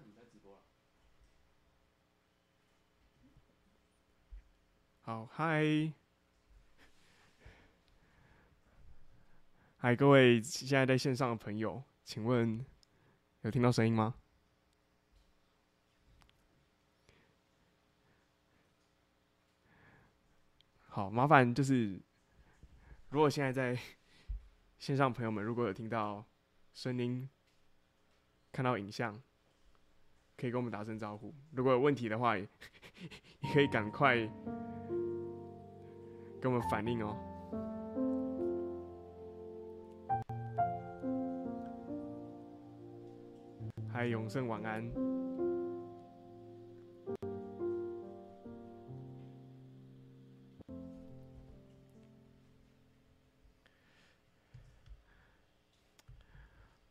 怎么在直播啊？好，嗨，嗨，各位现在在线上的朋友，请问有听到声音吗？好，麻烦就是，如果现在在线上朋友们如果有听到声音、看到影像，可以跟我们打声招呼。如果有问题的话，也可以赶快。跟我们反映哦。嗨，永胜晚安。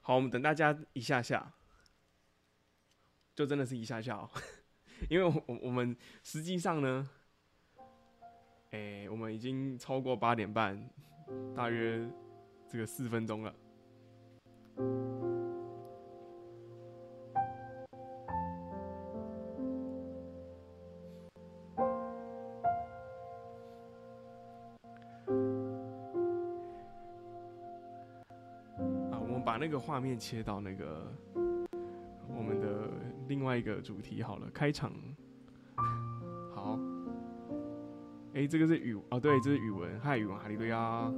好，我们等大家一下下，就真的是一下下哦，因为我我们实际上呢。哎、我们已经超过八点半，大约这个四分钟了。啊，我们把那个画面切到那个另外一个主题好了，开场。哎、欸，这个是语哦，对，这是语文，嗨，语文，哈利路亚。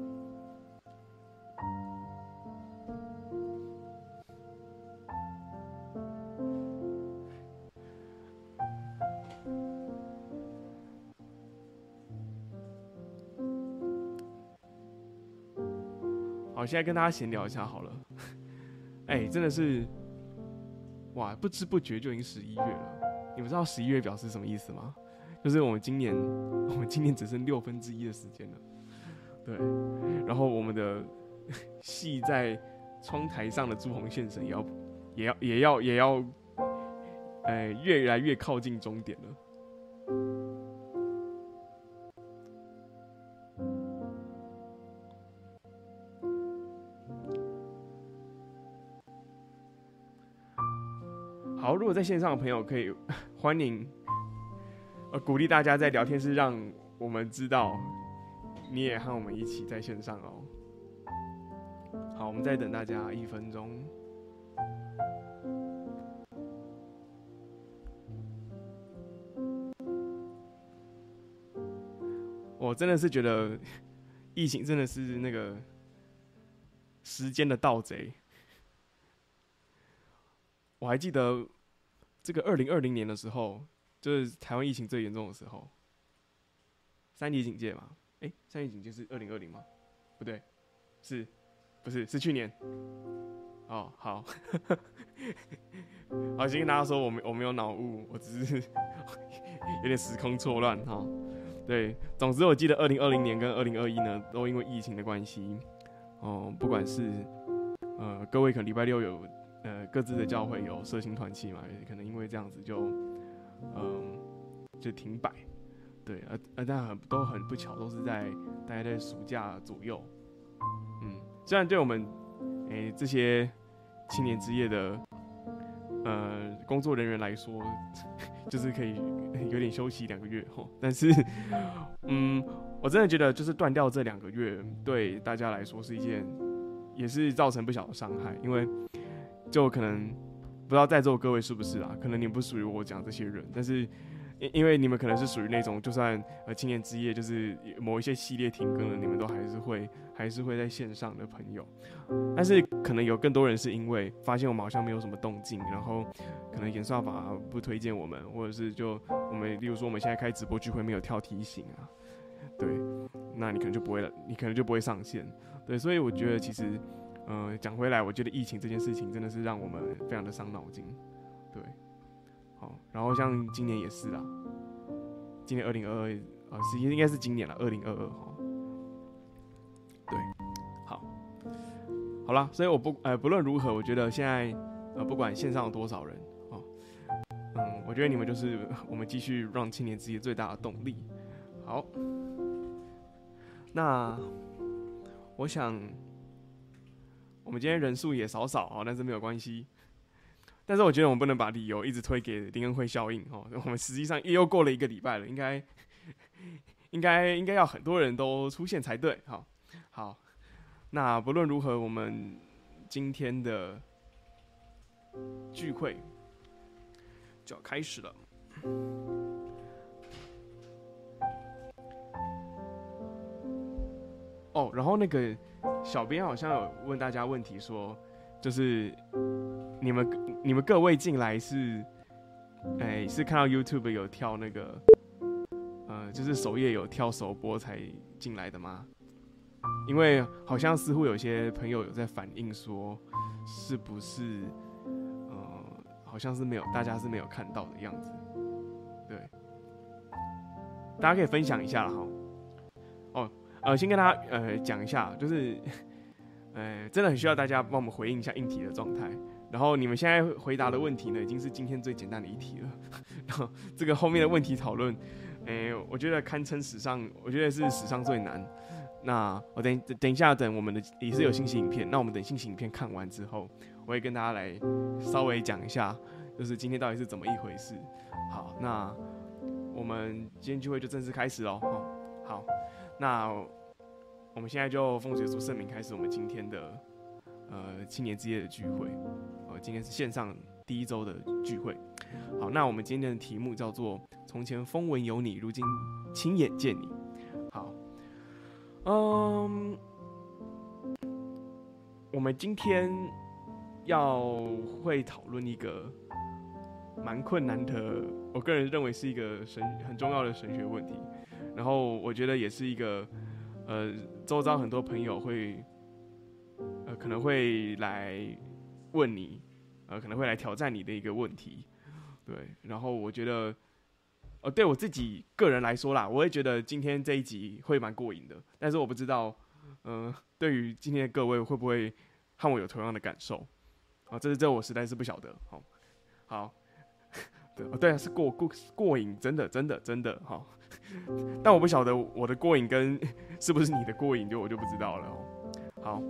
好，现在跟大家闲聊一下好了。哎、欸，真的是，哇，不知不觉就已经十一月了。你们知道十一月表示什么意思吗？就是我们今年，我们今年只剩六分之一的时间了，对。然后我们的 系在窗台上的朱红先生也要，也要，也要，也要，哎，越来越靠近终点了。果在线上的朋友可以 欢迎。呃，鼓励大家在聊天室让我们知道，你也和我们一起在线上哦。好，我们再等大家一分钟。我真的是觉得，疫情真的是那个时间的盗贼。我还记得这个二零二零年的时候。就是台湾疫情最严重的时候，三级警戒嘛？哎、三级警戒是二零二零吗？不对，是，不是是去年？哦，好，好，先跟大家说，我没我没有脑雾，我只是 有点时空错乱哈。对，总之我记得二零二零年跟二零二一呢，都因为疫情的关系，哦，不管是呃各位可能礼拜六有呃各自的教会有社情团契嘛，可能因为这样子就。嗯，就停摆，对，呃呃，但很都很不巧，都是在大概在暑假左右。嗯，虽然对我们，诶、这些青年之夜的呃工作人员来说，就是可以有点休息两个月吼，但是，嗯，我真的觉得就是断掉这两个月，对大家来说是一件，也是造成不小的伤害，因为就可能。不知道在座各位是不是啊？可能你们不属于我讲这些人，但是因因为你们可能是属于那种，就算呃青年之夜就是某一些系列停更了，你们都还是会还是会在线上的朋友。但是可能有更多人是因为发现我们好像没有什么动静，然后可能演算法不推荐我们，或者是就我们例如说我们现在开直播聚会没有跳提醒啊，对，那你可能就不会了，你可能就不会上线。对，所以我觉得其实。嗯，讲回来，我觉得疫情这件事情真的是让我们非常的伤脑筋，对，好，然后像今年也是啦，今年二零二二啊，实际应该是今年了，二零二二哈，对，好，好了，所以我不呃不论如何，我觉得现在呃不管线上有多少人，啊，嗯，我觉得你们就是我们继续让青年之夜最大的动力，好，那我想。我们今天人数也少少啊，但是没有关系。但是我觉得我们不能把理由一直推给林恩惠效应哦。我们实际上又过了一个礼拜了，应该应该应该要很多人都出现才对。好，好，那不论如何，我们今天的聚会就要开始了。哦，然后那个小编好像有问大家问题说，就是你们你们各位进来是，哎，是看到 YouTube 有跳那个，呃，就是首页有跳首播才进来的吗？因为好像似乎有些朋友有在反映说，是不是，呃，好像是没有，大家是没有看到的样子，对，大家可以分享一下哈。呃，先跟大家呃讲一下，就是，呃，真的很需要大家帮我们回应一下硬题的状态。然后你们现在回答的问题呢，已经是今天最简单的一题了。然后这个后面的问题讨论，哎，我觉得堪称史上，我觉得是史上最难。那我等等一下，等我们的也是有信息影片，那我们等信息影片看完之后，我会跟大家来稍微讲一下，就是今天到底是怎么一回事。好，那我们今天聚会就正式开始喽。好。那我们现在就奉主耶稣圣名开始我们今天的呃青年之夜的聚会。呃，今天是线上第一周的聚会。好，那我们今天的题目叫做“从前风闻有你，如今亲眼见你”。好，嗯，我们今天要会讨论一个蛮困难的，我个人认为是一个神很重要的神学问题。然后我觉得也是一个，呃，周遭很多朋友会，呃，可能会来问你，呃，可能会来挑战你的一个问题，对。然后我觉得，呃，对我自己个人来说啦，我也觉得今天这一集会蛮过瘾的。但是我不知道，嗯、对于今天的各位会不会和我有同样的感受？啊，这是这我实在是不晓得。好，好，对，对啊，是过过过瘾，真的，真的，真的，好。但我不晓得我的过瘾跟是不是你的过瘾，就我就不知道了。好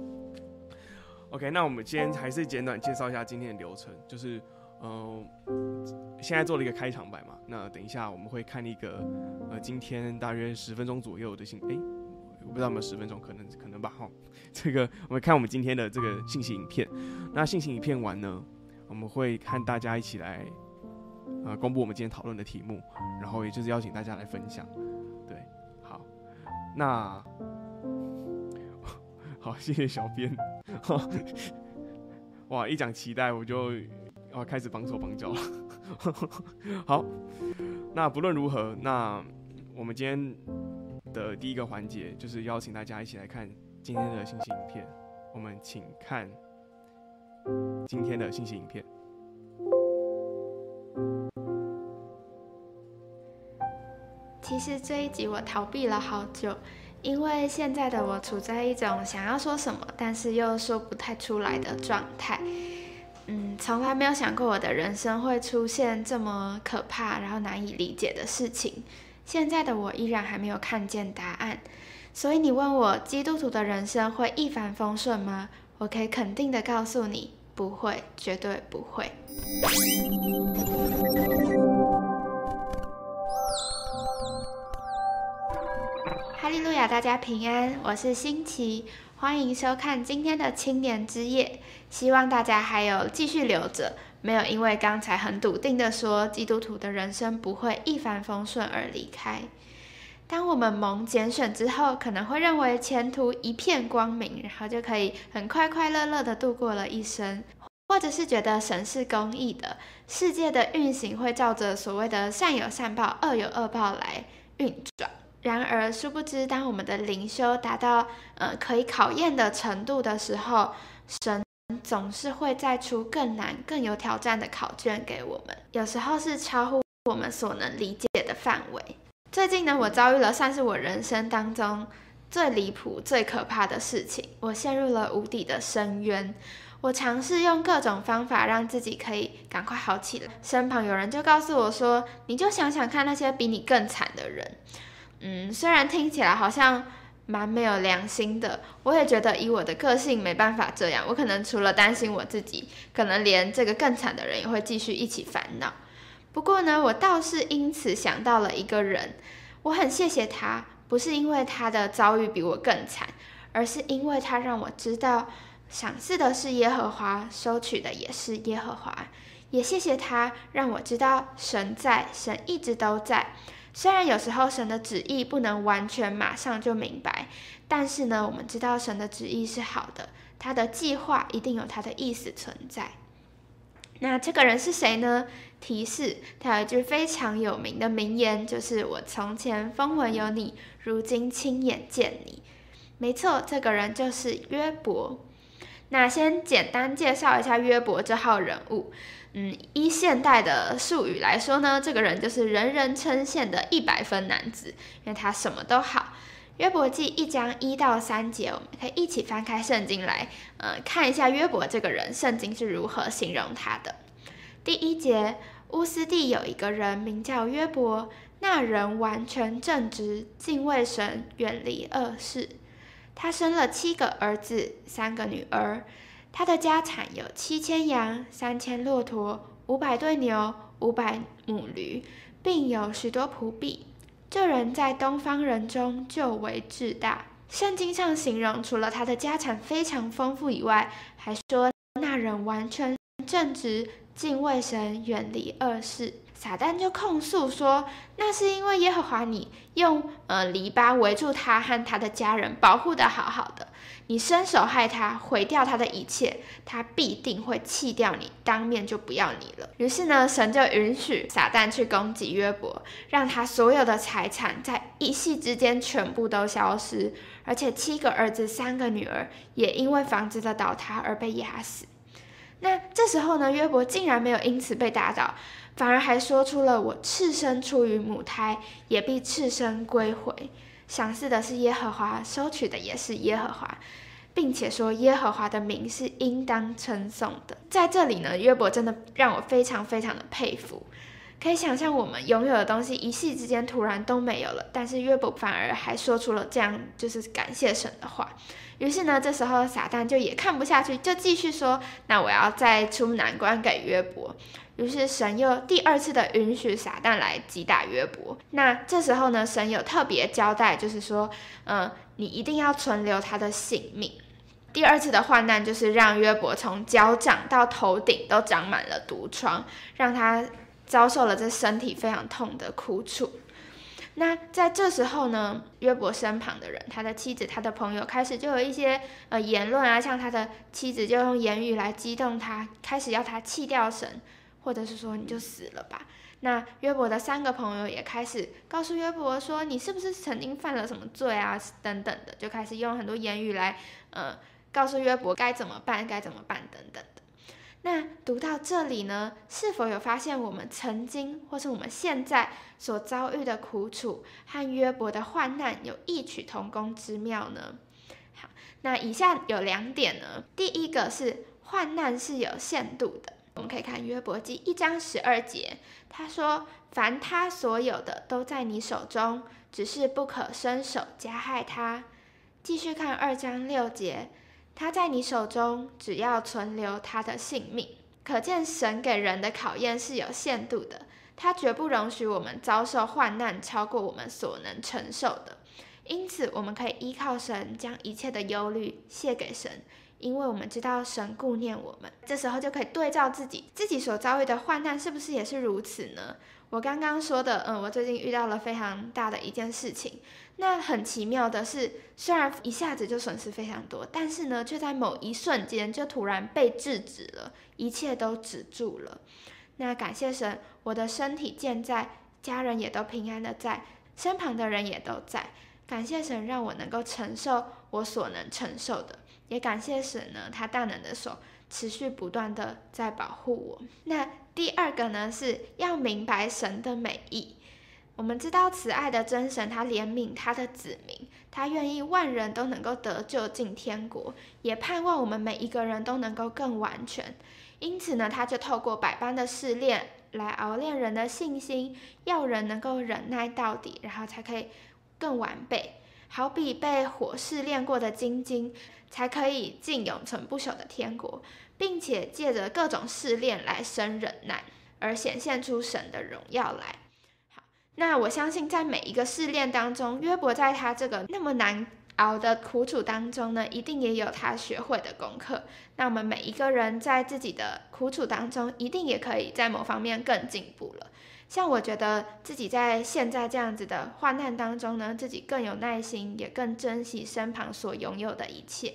，OK，那我们今天还是简短介绍一下今天的流程，就是，嗯、现在做了一个开场白嘛，那等一下我们会看一个，呃，今天大约十分钟左右的信，诶、我不知道有没有十分钟，可能可能吧，哈，这个我们看我们今天的这个信息影片，那信息影片完呢，我们会看大家一起来。呃，公布我们今天讨论的题目，然后也就是邀请大家来分享。对，好，那 好，谢谢小编。哇，一讲期待我就要开始绑手绑脚了。好，那不论如何，那我们今天的第一个环节就是邀请大家一起来看今天的信息影片。我们请看今天的信息影片。其实这一集我逃避了好久，因为现在的我处在一种想要说什么，但是又说不太出来的状态。嗯，从来没有想过我的人生会出现这么可怕，然后难以理解的事情。现在的我依然还没有看见答案，所以你问我基督徒的人生会一帆风顺吗？我可以肯定的告诉你，不会，绝对不会。利路亚，大家平安，我是新奇，欢迎收看今天的青年之夜。希望大家还有继续留着，没有因为刚才很笃定的说基督徒的人生不会一帆风顺而离开。当我们蒙拣选之后，可能会认为前途一片光明，然后就可以很快快乐乐的度过了一生，或者是觉得神是公义的，世界的运行会照着所谓的善有善报、恶有恶报来运转。然而，殊不知，当我们的灵修达到呃可以考验的程度的时候，神总是会再出更难、更有挑战的考卷给我们。有时候是超乎我们所能理解的范围。最近呢，我遭遇了算是我人生当中最离谱、最可怕的事情。我陷入了无底的深渊。我尝试用各种方法让自己可以赶快好起来。身旁有人就告诉我说：“你就想想看那些比你更惨的人。”嗯，虽然听起来好像蛮没有良心的。我也觉得以我的个性没办法这样，我可能除了担心我自己，可能连这个更惨的人也会继续一起烦恼。不过呢，我倒是因此想到了一个人，我很谢谢他，不是因为他的遭遇比我更惨，而是因为他让我知道，赏赐的是耶和华，收取的也是耶和华。也谢谢他，让我知道神在，神一直都在。虽然有时候神的旨意不能完全马上就明白，但是呢，我们知道神的旨意是好的，他的计划一定有他的意思存在。那这个人是谁呢？提示，他有一句非常有名的名言，就是“我从前风闻有你，如今亲眼见你”。没错，这个人就是约伯。那先简单介绍一下约伯这号人物。嗯，依现代的术语来说呢，这个人就是人人称羡的一百分男子，因为他什么都好。约伯记一章一到三节，我们可以一起翻开圣经来，呃，看一下约伯这个人，圣经是如何形容他的。第一节，乌斯地有一个人名叫约伯，那人完全正直，敬畏神，远离恶事。他生了七个儿子，三个女儿。他的家产有七千羊，三千骆驼，五百对牛，五百母驴，并有许多仆婢。这人在东方人中就为至大。圣经上形容，除了他的家产非常丰富以外，还说那人完全正直，敬畏神，远离恶事。撒旦就控诉说，那是因为耶和华你用呃篱笆围住他和他的家人，保护的好好的。你伸手害他，毁掉他的一切，他必定会弃掉你，当面就不要你了。于是呢，神就允许撒旦去攻击约伯，让他所有的财产在一夕之间全部都消失，而且七个儿子、三个女儿也因为房子的倒塌而被压死。那这时候呢，约伯竟然没有因此被打倒。反而还说出了“我赤身出于母胎，也必赤身归回。赏赐的是耶和华，收取的也是耶和华，并且说耶和华的名是应当称颂的。”在这里呢，约伯真的让我非常非常的佩服。可以想象，我们拥有的东西一夕之间突然都没有了，但是约伯反而还说出了这样就是感谢神的话。于是呢，这时候撒旦就也看不下去，就继续说：“那我要再出难关给约伯。”于是神又第二次的允许撒旦来击打约伯。那这时候呢，神有特别交代，就是说，嗯，你一定要存留他的性命。第二次的患难就是让约伯从脚掌到头顶都长满了毒疮，让他遭受了这身体非常痛的苦楚。那在这时候呢，约伯身旁的人，他的妻子、他的朋友，开始就有一些呃言论啊，像他的妻子就用言语来激动他，开始要他弃掉神。或者是说你就死了吧。那约伯的三个朋友也开始告诉约伯说，你是不是曾经犯了什么罪啊？等等的，就开始用很多言语来，呃，告诉约伯该怎么办，该怎么办等等的。那读到这里呢，是否有发现我们曾经或是我们现在所遭遇的苦楚和约伯的患难有异曲同工之妙呢？好，那以下有两点呢，第一个是患难是有限度的。我们可以看约伯记一章十二节，他说：“凡他所有的都在你手中，只是不可伸手加害他。”继续看二章六节，他在你手中，只要存留他的性命。可见神给人的考验是有限度的，他绝不容许我们遭受患难超过我们所能承受的。因此，我们可以依靠神，将一切的忧虑卸给神。因为我们知道神顾念我们，这时候就可以对照自己，自己所遭遇的患难是不是也是如此呢？我刚刚说的，嗯，我最近遇到了非常大的一件事情。那很奇妙的是，虽然一下子就损失非常多，但是呢，却在某一瞬间就突然被制止了，一切都止住了。那感谢神，我的身体健在，家人也都平安的在，身旁的人也都在。感谢神，让我能够承受我所能承受的。也感谢神呢，他大能的手持续不断的在保护我。那第二个呢，是要明白神的美意。我们知道慈爱的真神，他怜悯他的子民，他愿意万人都能够得救进天国，也盼望我们每一个人都能够更完全。因此呢，他就透过百般的试炼来熬炼人的信心，要人能够忍耐到底，然后才可以更完备。好比被火试炼过的精金，才可以进永存不朽的天国，并且借着各种试炼来生忍耐，而显现出神的荣耀来。好，那我相信在每一个试炼当中，约伯在他这个那么难熬的苦楚当中呢，一定也有他学会的功课。那我们每一个人在自己的苦楚当中，一定也可以在某方面更进步了。像我觉得自己在现在这样子的患难当中呢，自己更有耐心，也更珍惜身旁所拥有的一切。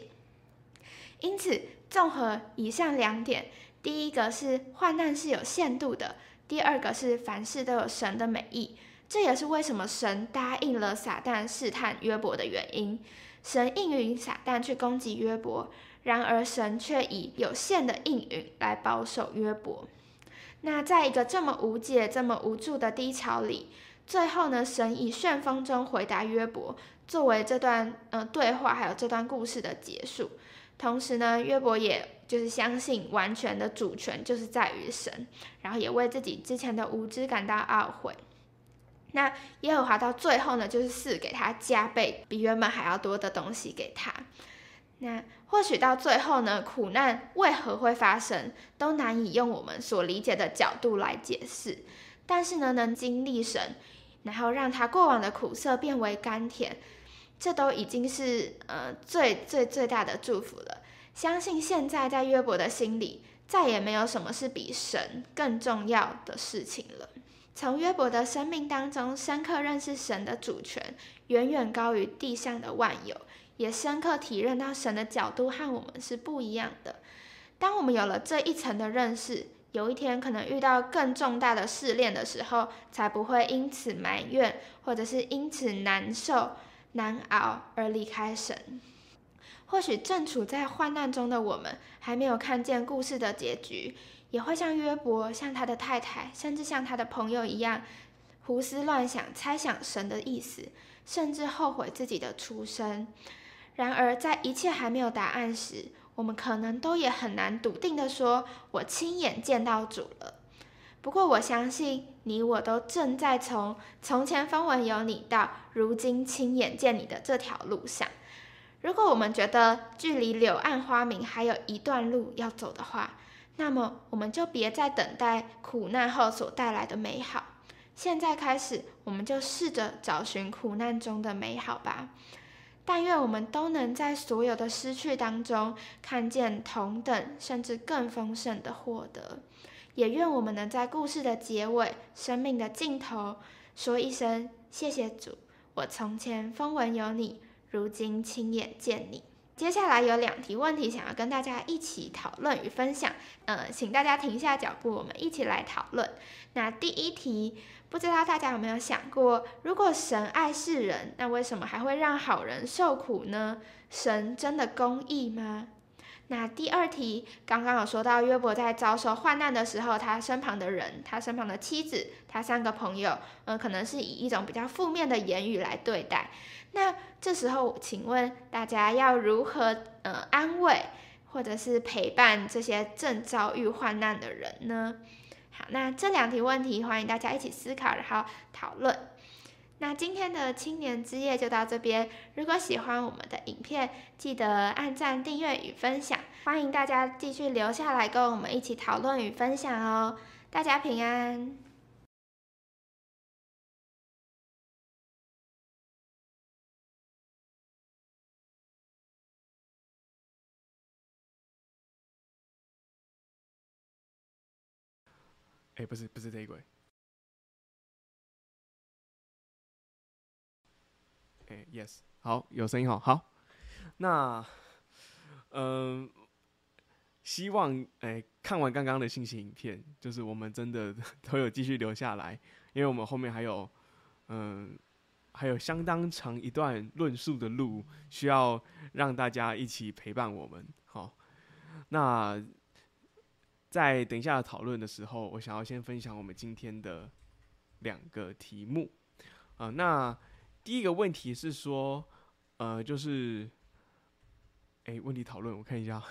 因此，综合以上两点，第一个是患难是有限度的，第二个是凡事都有神的美意。这也是为什么神答应了撒旦试探约伯的原因。神应允撒旦去攻击约伯，然而神却以有限的应允来保守约伯。那在一个这么无解、这么无助的低潮里，最后呢，神以旋风中回答约伯，作为这段呃对话还有这段故事的结束。同时呢，约伯也就是相信完全的主权就是在于神，然后也为自己之前的无知感到懊悔。那耶和华到最后呢，就是赐给他加倍比原本还要多的东西给他。那或许到最后呢，苦难为何会发生，都难以用我们所理解的角度来解释。但是呢，能经历神，然后让他过往的苦涩变为甘甜，这都已经是呃最最最大的祝福了。相信现在在约伯的心里，再也没有什么是比神更重要的事情了。从约伯的生命当中，深刻认识神的主权，远远高于地上的万有。也深刻体认到神的角度和我们是不一样的。当我们有了这一层的认识，有一天可能遇到更重大的试炼的时候，才不会因此埋怨，或者是因此难受、难熬而离开神。或许正处在患难中的我们，还没有看见故事的结局，也会像约伯、像他的太太，甚至像他的朋友一样，胡思乱想、猜想神的意思，甚至后悔自己的出生。然而，在一切还没有答案时，我们可能都也很难笃定地说：“我亲眼见到主了。”不过，我相信你我都正在从从前风闻有你到如今亲眼见你的这条路上。如果我们觉得距离柳暗花明还有一段路要走的话，那么我们就别再等待苦难后所带来的美好。现在开始，我们就试着找寻苦难中的美好吧。但愿我们都能在所有的失去当中，看见同等甚至更丰盛的获得。也愿我们能在故事的结尾、生命的尽头，说一声谢谢主。我从前风闻有你，如今亲眼见你。接下来有两题问题想要跟大家一起讨论与分享，呃，请大家停下脚步，我们一起来讨论。那第一题。不知道大家有没有想过，如果神爱世人，那为什么还会让好人受苦呢？神真的公义吗？那第二题，刚刚有说到约伯在遭受患难的时候，他身旁的人，他身旁的妻子，他三个朋友，呃，可能是以一种比较负面的言语来对待。那这时候，请问大家要如何呃安慰，或者是陪伴这些正遭遇患难的人呢？好，那这两题问题欢迎大家一起思考，然后讨论。那今天的青年之夜就到这边。如果喜欢我们的影片，记得按赞、订阅与分享。欢迎大家继续留下来跟我们一起讨论与分享哦。大家平安。哎、不是，不是这一轨。哎、，yes，好，有声音好，好。那，嗯、希望哎、看完刚刚的信息影片，就是我们真的 都有继续留下来，因为我们后面还有，嗯、还有相当长一段论述的路，需要让大家一起陪伴我们。好，那。在等一下讨论的时候，我想要先分享我们今天的两个题目。啊、那第一个问题是说，呃，就是，哎，问题讨论，我看一下。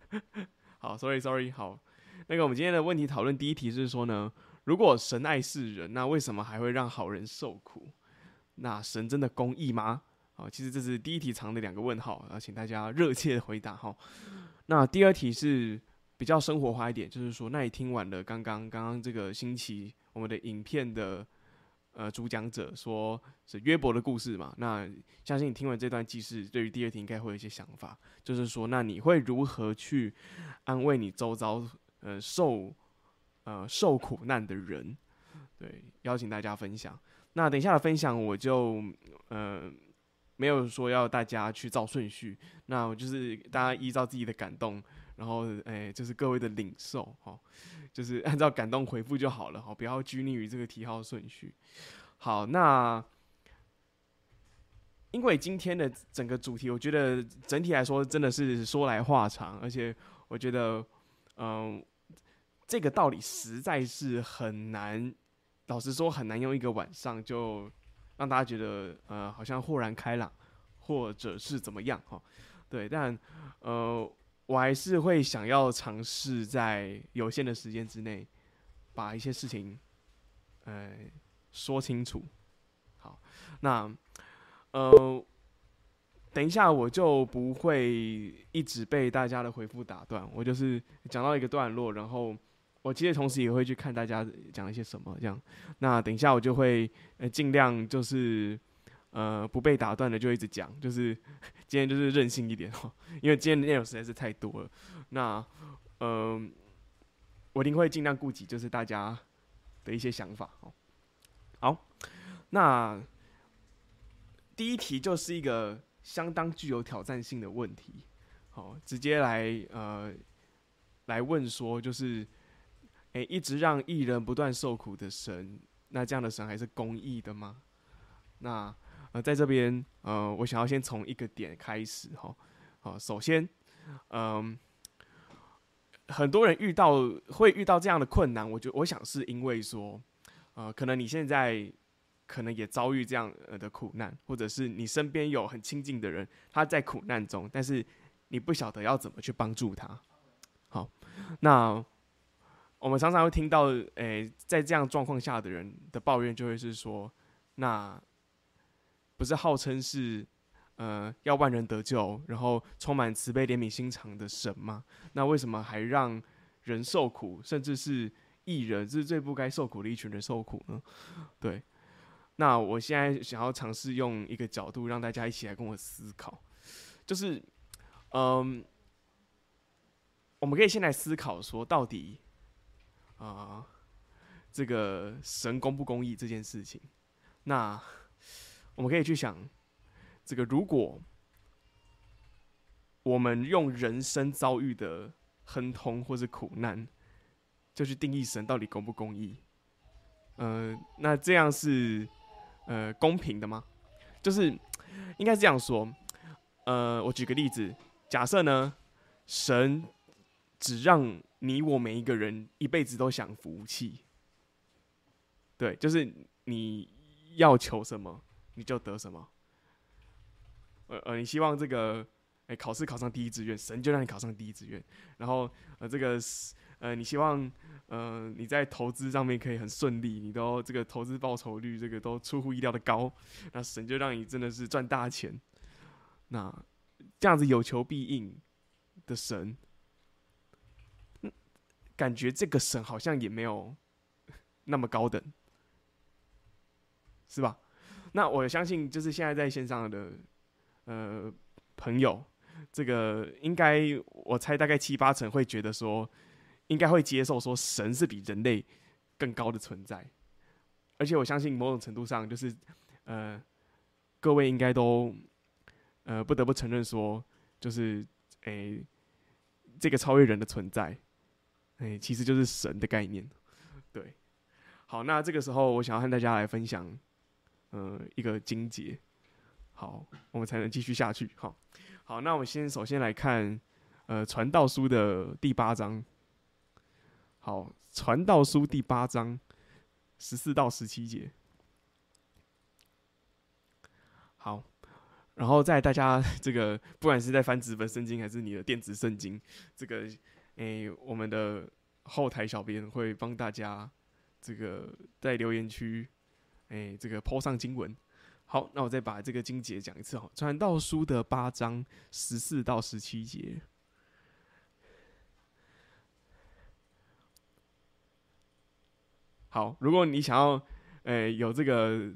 好，sorry，sorry，好。那个我们今天的问题讨论第一题是说呢，如果神爱世人，那为什么还会让好人受苦？那神真的公义吗？好，其实这是第一题藏的两个问号，啊，请大家热切的回答哈。那第二题是比较生活化一点，就是说，那你听完了刚刚刚刚这个星期我们的影片的呃主讲者说是约伯的故事嘛？那相信你听完这段记事，对于第二题应该会有一些想法，就是说，那你会如何去安慰你周遭呃受呃受苦难的人？对，邀请大家分享。那等一下的分享，我就呃。没有说要大家去照顺序，那我就是大家依照自己的感动，然后哎，就是各位的领受哈，就是 按照感动回复就好了哈，不要拘泥于这个题号顺序。好，那因为今天的整个主题，我觉得整体来说真的是说来话长，而且我觉得嗯，这个道理实在是很难，老实说很难用一个晚上就。让大家觉得呃好像豁然开朗，或者是怎么样哈？对，但呃我还是会想要尝试在有限的时间之内，把一些事情呃说清楚。好，那呃等一下我就不会一直被大家的回复打断，我就是讲到一个段落，然后。我其实同时也会去看大家讲了一些什么，这样。那等一下我就会呃尽量就是呃不被打断的就一直讲，就是今天就是任性一点哦，因为今天的内容实在是太多了。那嗯、呃，我一定会尽量顾及就是大家的一些想法哦。好，那第一题就是一个相当具有挑战性的问题，好，直接来呃来问说就是。诶、一直让艺人不断受苦的神，那这样的神还是公义的吗？那呃，在这边呃，我想要先从一个点开始哈。好，首先，嗯、很多人遇到会遇到这样的困难，我觉我想是因为说，呃，可能你现在可能也遭遇这样的苦难，或者是你身边有很亲近的人他在苦难中，但是你不晓得要怎么去帮助他。好，那。我们常常会听到，诶、在这样状况下的人的抱怨，就会是说，那不是号称是，呃，要万人得救，然后充满慈悲怜悯心肠的神吗？那为什么还让人受苦，甚至是义人，是最不该受苦的一群人受苦呢？对，那我现在想要尝试用一个角度，让大家一起来跟我思考，就是，嗯，我们可以先来思考说，到底。啊、这个神公不公义这件事情，那我们可以去想，这个如果我们用人生遭遇的亨通或是苦难，就去定义神到底公不公义，呃，那这样是呃公平的吗？就是应该是这样说，呃，我举个例子，假设呢，神只让你我每一个人一辈子都享福气，对，就是你要求什么你就得什么。呃呃，你希望这个哎、考试考上第一志愿，神就让你考上第一志愿。然后呃这个呃你希望呃你在投资上面可以很顺利，你都这个投资报酬率这个都出乎意料的高，那神就让你真的是赚大钱。那这样子有求必应的神。感觉这个神好像也没有 那么高等，是吧？那我相信，就是现在在线上的呃朋友，这个应该我猜大概七八成会觉得说，应该会接受说神是比人类更高的存在，而且我相信某种程度上，就是呃各位应该都呃不得不承认说，就是诶、这个超越人的存在。哎、欸，其实就是神的概念，对。好，那这个时候我想要和大家来分享，呃，一个精结，好，我们才能继续下去。好，好，那我们先首先来看，呃，《传道书》的第八章。好，《传道书》第八章十四到十七节。好，然后在大家这个不管是在翻纸本圣经还是你的电子圣经，这个。诶、我们的后台小编会帮大家这个在留言区，诶、欸，这个 po 上经文。好，那我再把这个经节讲一次哈，《传道书》的八章十四到十七节。好，如果你想要，呃、有这个，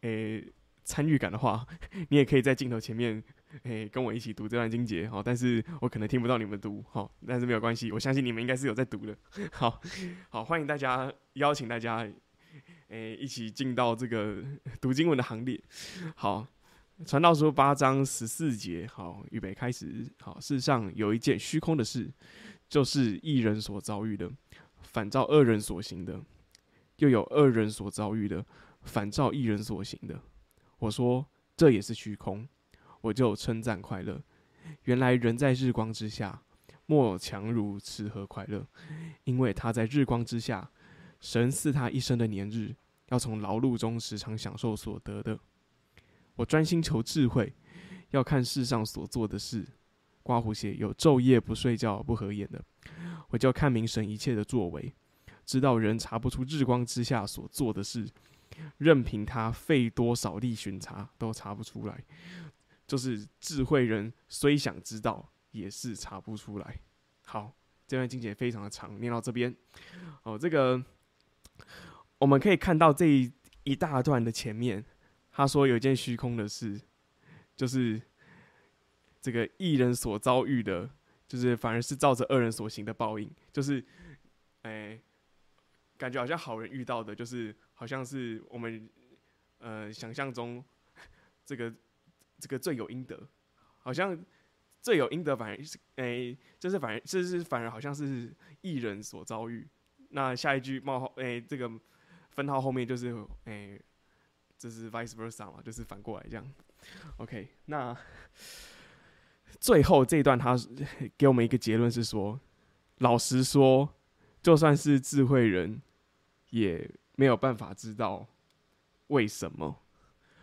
诶、参与感的话，你也可以在镜头前面，诶、跟我一起读这段经节，好，但是我可能听不到你们读，好，但是没有关系，我相信你们应该是有在读的，好，好，欢迎大家，邀请大家，诶、一起进到这个 读经文的行列，好，传道书八章十四节，好，预备开始，好，世上有一件虚空的事，就是一人所遭遇的，反照二人所行的。又有二人所遭遇的，反照一人所行的。我说这也是虚空，我就称赞快乐。原来人在日光之下，莫强如吃喝快乐，因为他在日光之下，神赐他一生的年日，要从劳碌中时常享受所得的。我专心求智慧，要看世上所做的事。刮胡鞋有昼夜不睡觉不合眼的，我就要看明神一切的作为。知道人查不出日光之下所做的事，任凭他费多少力巡查，都查不出来。就是智慧人虽想知道，也是查不出来。好，这段经节非常的长，念到这边。哦，这个我们可以看到这一一大段的前面，他说有一件虚空的事，就是这个义人所遭遇的，就是反而是照着恶人所行的报应，就是，哎。感觉好像好人遇到的，就是好像是我们呃想象中这个这个罪有应得，好像罪有应得反而是哎、就是反而就是反而好像是义人所遭遇。那下一句冒号哎、这个分号后面就是哎、欸，这是 vice versa 嘛，就是反过来这样。OK，那 最后这一段他给我们一个结论是说，老实说，就算是智慧人。也没有办法知道为什么。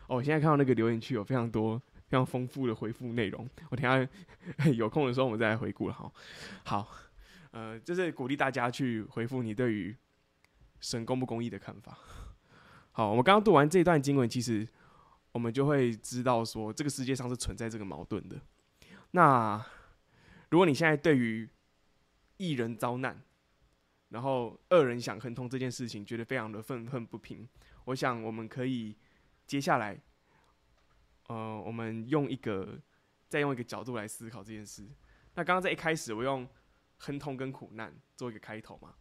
哦，我现在看到那个留言区有非常多、非常丰富的回复内容。我等下有空的时候，我们再来回顾了。好，好，呃，就是鼓励大家去回复你对于神公不公义的看法。好，我们刚刚读完这段经文，其实我们就会知道说，这个世界上是存在这个矛盾的。那如果你现在对于一人遭难，然后恶人想亨通这件事情，觉得非常的愤愤不平。我想我们可以接下来，呃，我们用一个再用一个角度来思考这件事。那刚刚在一开始，我用亨通跟苦难做一个开头嘛，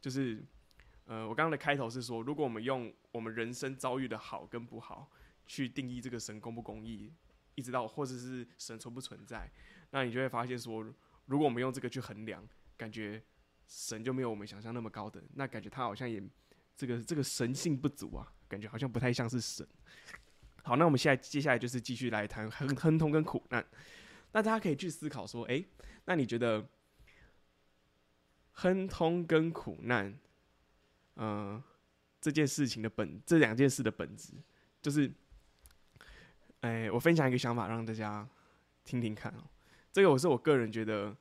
就是呃，我刚刚的开头是说，如果我们用我们人生遭遇的好跟不好去定义这个神公不公义，一直到或者是神存不存在，那你就会发现说，如果我们用这个去衡量，感觉。神就没有我们想象那么高等，那感觉他好像也这个这个神性不足啊，感觉好像不太像是神。好，那我们现在接下来就是继续来谈亨亨通跟苦难。那大家可以去思考说，哎、那你觉得亨通跟苦难，嗯、这件事情的本，这两件事的本质，就是，哎、我分享一个想法让大家听听看哦。这个我是我个人觉得。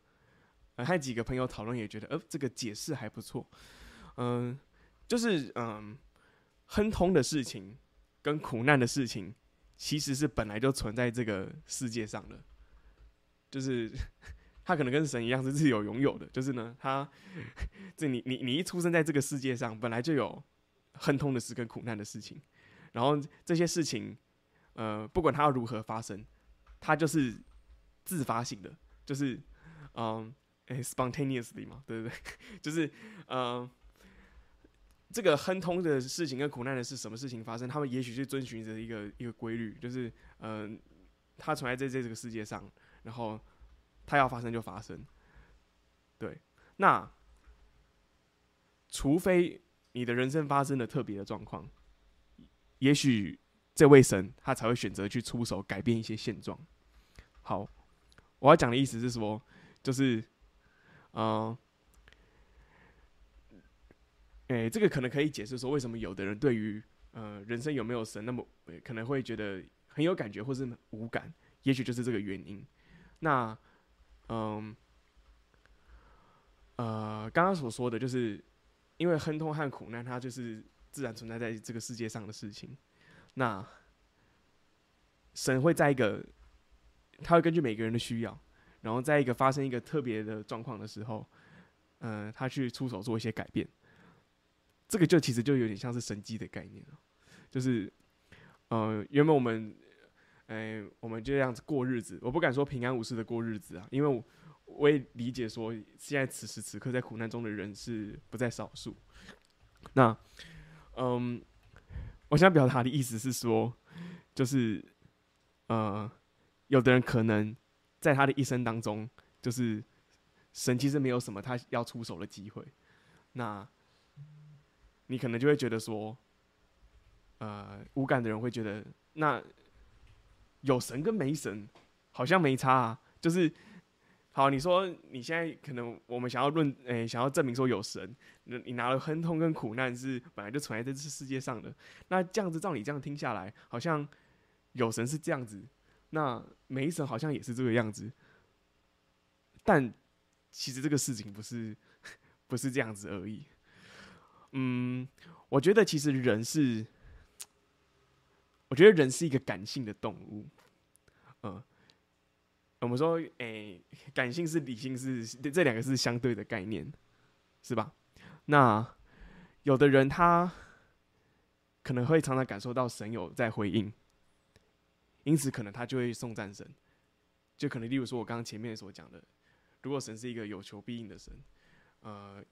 还有几个朋友讨论也觉得，呃，这个解释还不错。嗯，就是嗯，亨通的事情跟苦难的事情，其实是本来就存在这个世界上的。就是他可能跟神一样是自由拥有的，就是呢，他这你你你一出生在这个世界上，本来就有亨通的事跟苦难的事情。然后这些事情，呃，不管它要如何发生，它就是自发性的，就是嗯。，spontaneously 嘛，对不对？就是，嗯、呃，这个亨通的事情跟苦难的是什么事情发生？他们也许是遵循着一个一个规律，就是，嗯、呃，它存在在这个世界上，然后它要发生就发生。对，那除非你的人生发生了特别的状况，也许这位神他才会选择去出手改变一些现状。好，我要讲的意思是说，就是。嗯，诶、欸，这个可能可以解释说，为什么有的人对于呃人生有没有神，那么可能会觉得很有感觉，或是无感，也许就是这个原因。那，嗯，呃，刚刚所说的就是，因为亨通和苦难，它就是自然存在在这个世界上的事情。那神会在一个，他会根据每个人的需要，然后在一个发生一个特别的状况的时候，嗯、他去出手做一些改变。这个就其实就有点像是神迹的概念，就是，呃，原本我们，哎、我们就这样子过日子，我不敢说平安无事的过日子啊，因为我，我也理解说，现在此时此刻在苦难中的人是不在少数。那，嗯，我想表达的意思是说，就是，呃，有的人可能在他的一生当中，就是神其实没有什么他要出手的机会，那。你可能就会觉得说，呃，无感的人会觉得，那有神跟没神好像没差啊。就是，好，你说你现在可能我们想要论，诶、想要证明说有神，那你拿了亨通跟苦难是本来就存在这世界上的，那这样子照你这样听下来，好像有神是这样子，那没神好像也是这个样子。但其实这个事情不是 不是这样子而已。嗯，我觉得其实人是，我觉得人是一个感性的动物。嗯，我们说，哎、感性是理性是这两个是相对的概念，是吧？那有的人他可能会常常感受到神有在回应，因此可能他就会送战神。就可能例如说，我刚刚前面所讲的，如果神是一个有求必应的神，呃。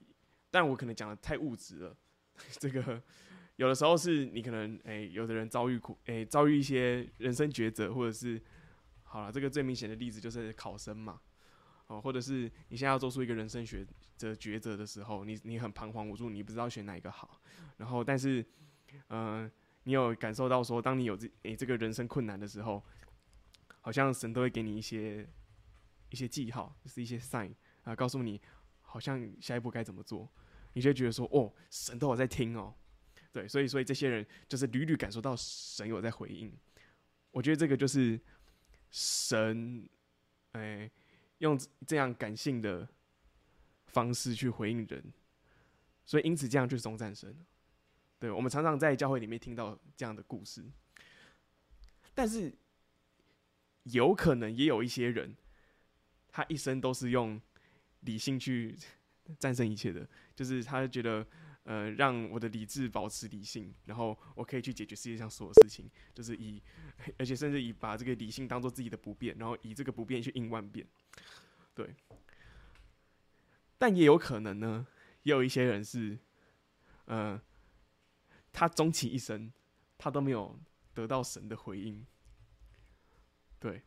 但我可能讲的太物质了，这个有的时候是你可能诶、有的人遭遇苦诶、遭遇一些人生抉择，或者是好了，这个最明显的例子就是考生嘛，哦，或者是你现在要做出一个人生选择抉择的时候，你你很彷徨无助，你不知道选哪一个好，然后但是嗯、你有感受到说，当你有这诶、这个人生困难的时候，好像神都会给你一些一些记号，就是一些 sign 啊，告诉你。好像下一步该怎么做，你就觉得说，哦，神都有在听哦，对，所以，所以这些人就是屡屡感受到神有在回应。我觉得这个就是神，哎，用这样感性的方式去回应人，所以因此这样就颂赞神。对，我们常常在教会里面听到这样的故事，但是有可能也有一些人，他一生都是用。理性去战胜一切的，就是他觉得，呃，让我的理智保持理性，然后我可以去解决世界上所有事情，就是以，而且甚至以把这个理性当做自己的不变，然后以这个不变去应万变，对。但也有可能呢，也有一些人是，呃，他终其一生，他都没有得到神的回应，对。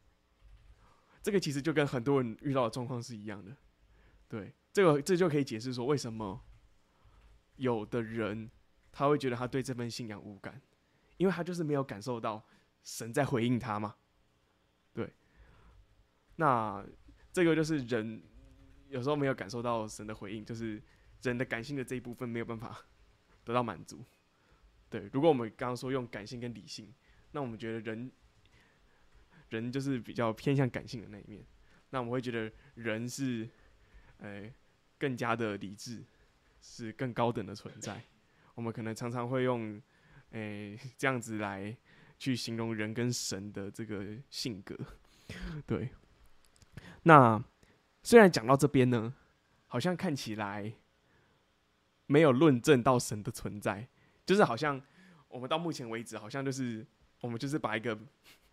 这个其实就跟很多人遇到的状况是一样的。对，这个这就可以解释说，为什么有的人他会觉得他对这份信仰无感，因为他就是没有感受到神在回应他嘛。对，那这个就是人有时候没有感受到神的回应，就是人的感性的这一部分没有办法 得到满足。对，如果我们刚刚说用感性跟理性，那我们觉得人人就是比较偏向感性的那一面，那我们会觉得人是。哎，更加的理智是更高等的存在。我们可能常常会用诶 这样子来去形容人跟神的这个性格。对，那虽然讲到这边呢，好像看起来没有论证到神的存在，就是好像我们到目前为止，好像就是我们就是把一个。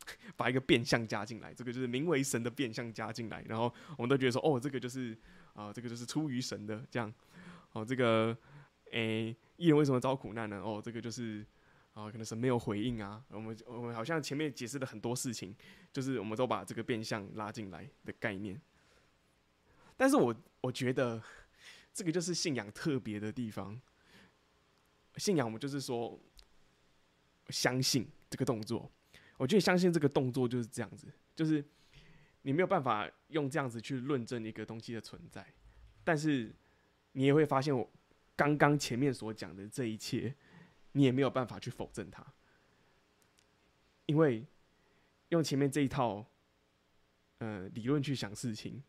把一个变相加进来，这个就是名为神的变相加进来，然后我们都觉得说，哦，这个就是啊、这个就是出于神的这样，哦，这个，诶、欸，义人为什么遭苦难呢？哦，这个就是啊、可能是没有回应啊。我们我们好像前面解释了很多事情，就是我们都把这个变相拉进来的概念。但是我我觉得这个就是信仰特别的地方。信仰我们就是说相信这个动作。我觉得相信这个动作就是这样子，就是你没有办法用这样子去论证一个东西的存在，但是你也会发现我刚刚前面所讲的这一切，你也没有办法去否认它，因为用前面这一套呃理论去想事情，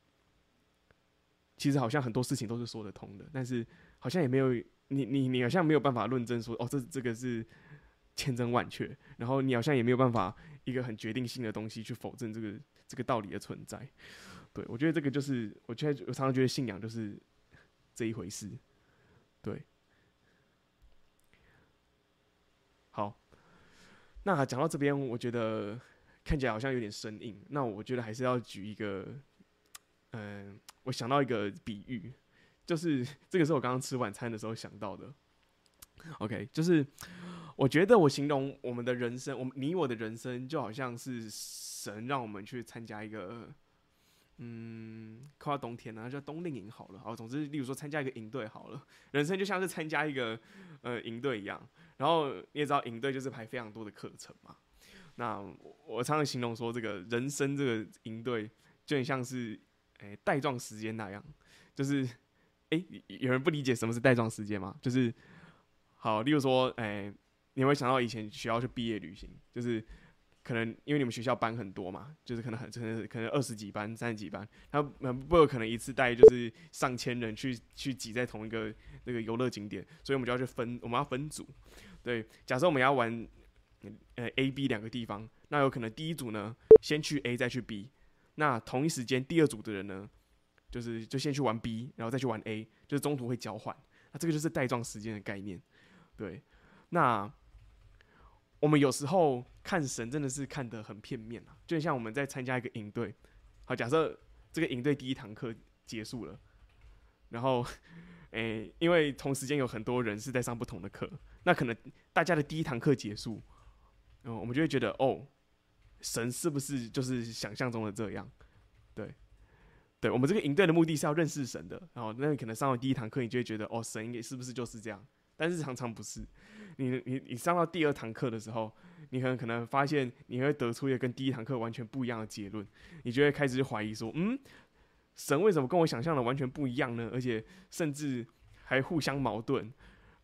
其实好像很多事情都是说得通的，但是好像也没有你你你好像没有办法论证说哦这这个是。千真万确，然后你好像也没有办法一个很决定性的东西去否证这个这个道理的存在。对，我觉得这个就是，我觉得我常常觉得信仰就是这一回事。对，好，那讲到这边，我觉得看起来好像有点生硬。那我觉得还是要举一个，嗯、我想到一个比喻，就是这个是我刚刚吃晚餐的时候想到的。OK，就是我觉得我形容我们的人生，我们你我的人生，就好像是神让我们去参加一个。嗯，快到冬天了，那就冬令营好了。好，总之，例如说参加一个营队好了，人生就像是参加一个呃营队一样。然后你也知道，营队就是排非常多的课程嘛。那我常常形容说，这个人生这个营队就很像是诶、带状时间那样，就是诶、有人不理解什么是带状时间吗？就是好，例如说，诶、欸，你会想到以前学校去毕业旅行，就是。可能因为你们学校班很多嘛，就是可能很可能可能二十几班、三十几班，他不可能一次带就是上千人去去挤在同一个那个游乐景点，所以我们就要去分，我们要分组。对，假设我们要玩呃 A、B 两个地方，那有可能第一组呢先去 A 再去 B，那同一时间第二组的人呢，就是就先去玩 B，然后再去玩 A，就是中途会交换。那这个就是带状时间的概念。对，那。我们有时候看神真的是看得很片面啊，就像我们在参加一个营队，好，假设这个营队第一堂课结束了，然后，诶、因为同时间有很多人是在上不同的课，那可能大家的第一堂课结束，嗯，我们就会觉得，哦，神是不是就是想象中的这样？对，对，我们这个营队的目的是要认识神的，然后那你可能上完第一堂课，你就会觉得，哦，神也是不是就是这样？但是常常不是。你你你上到第二堂课的时候，你很可能发现你会得出一个跟第一堂课完全不一样的结论，你就会开始怀疑说，嗯，神为什么跟我想象的完全不一样呢？而且甚至还互相矛盾，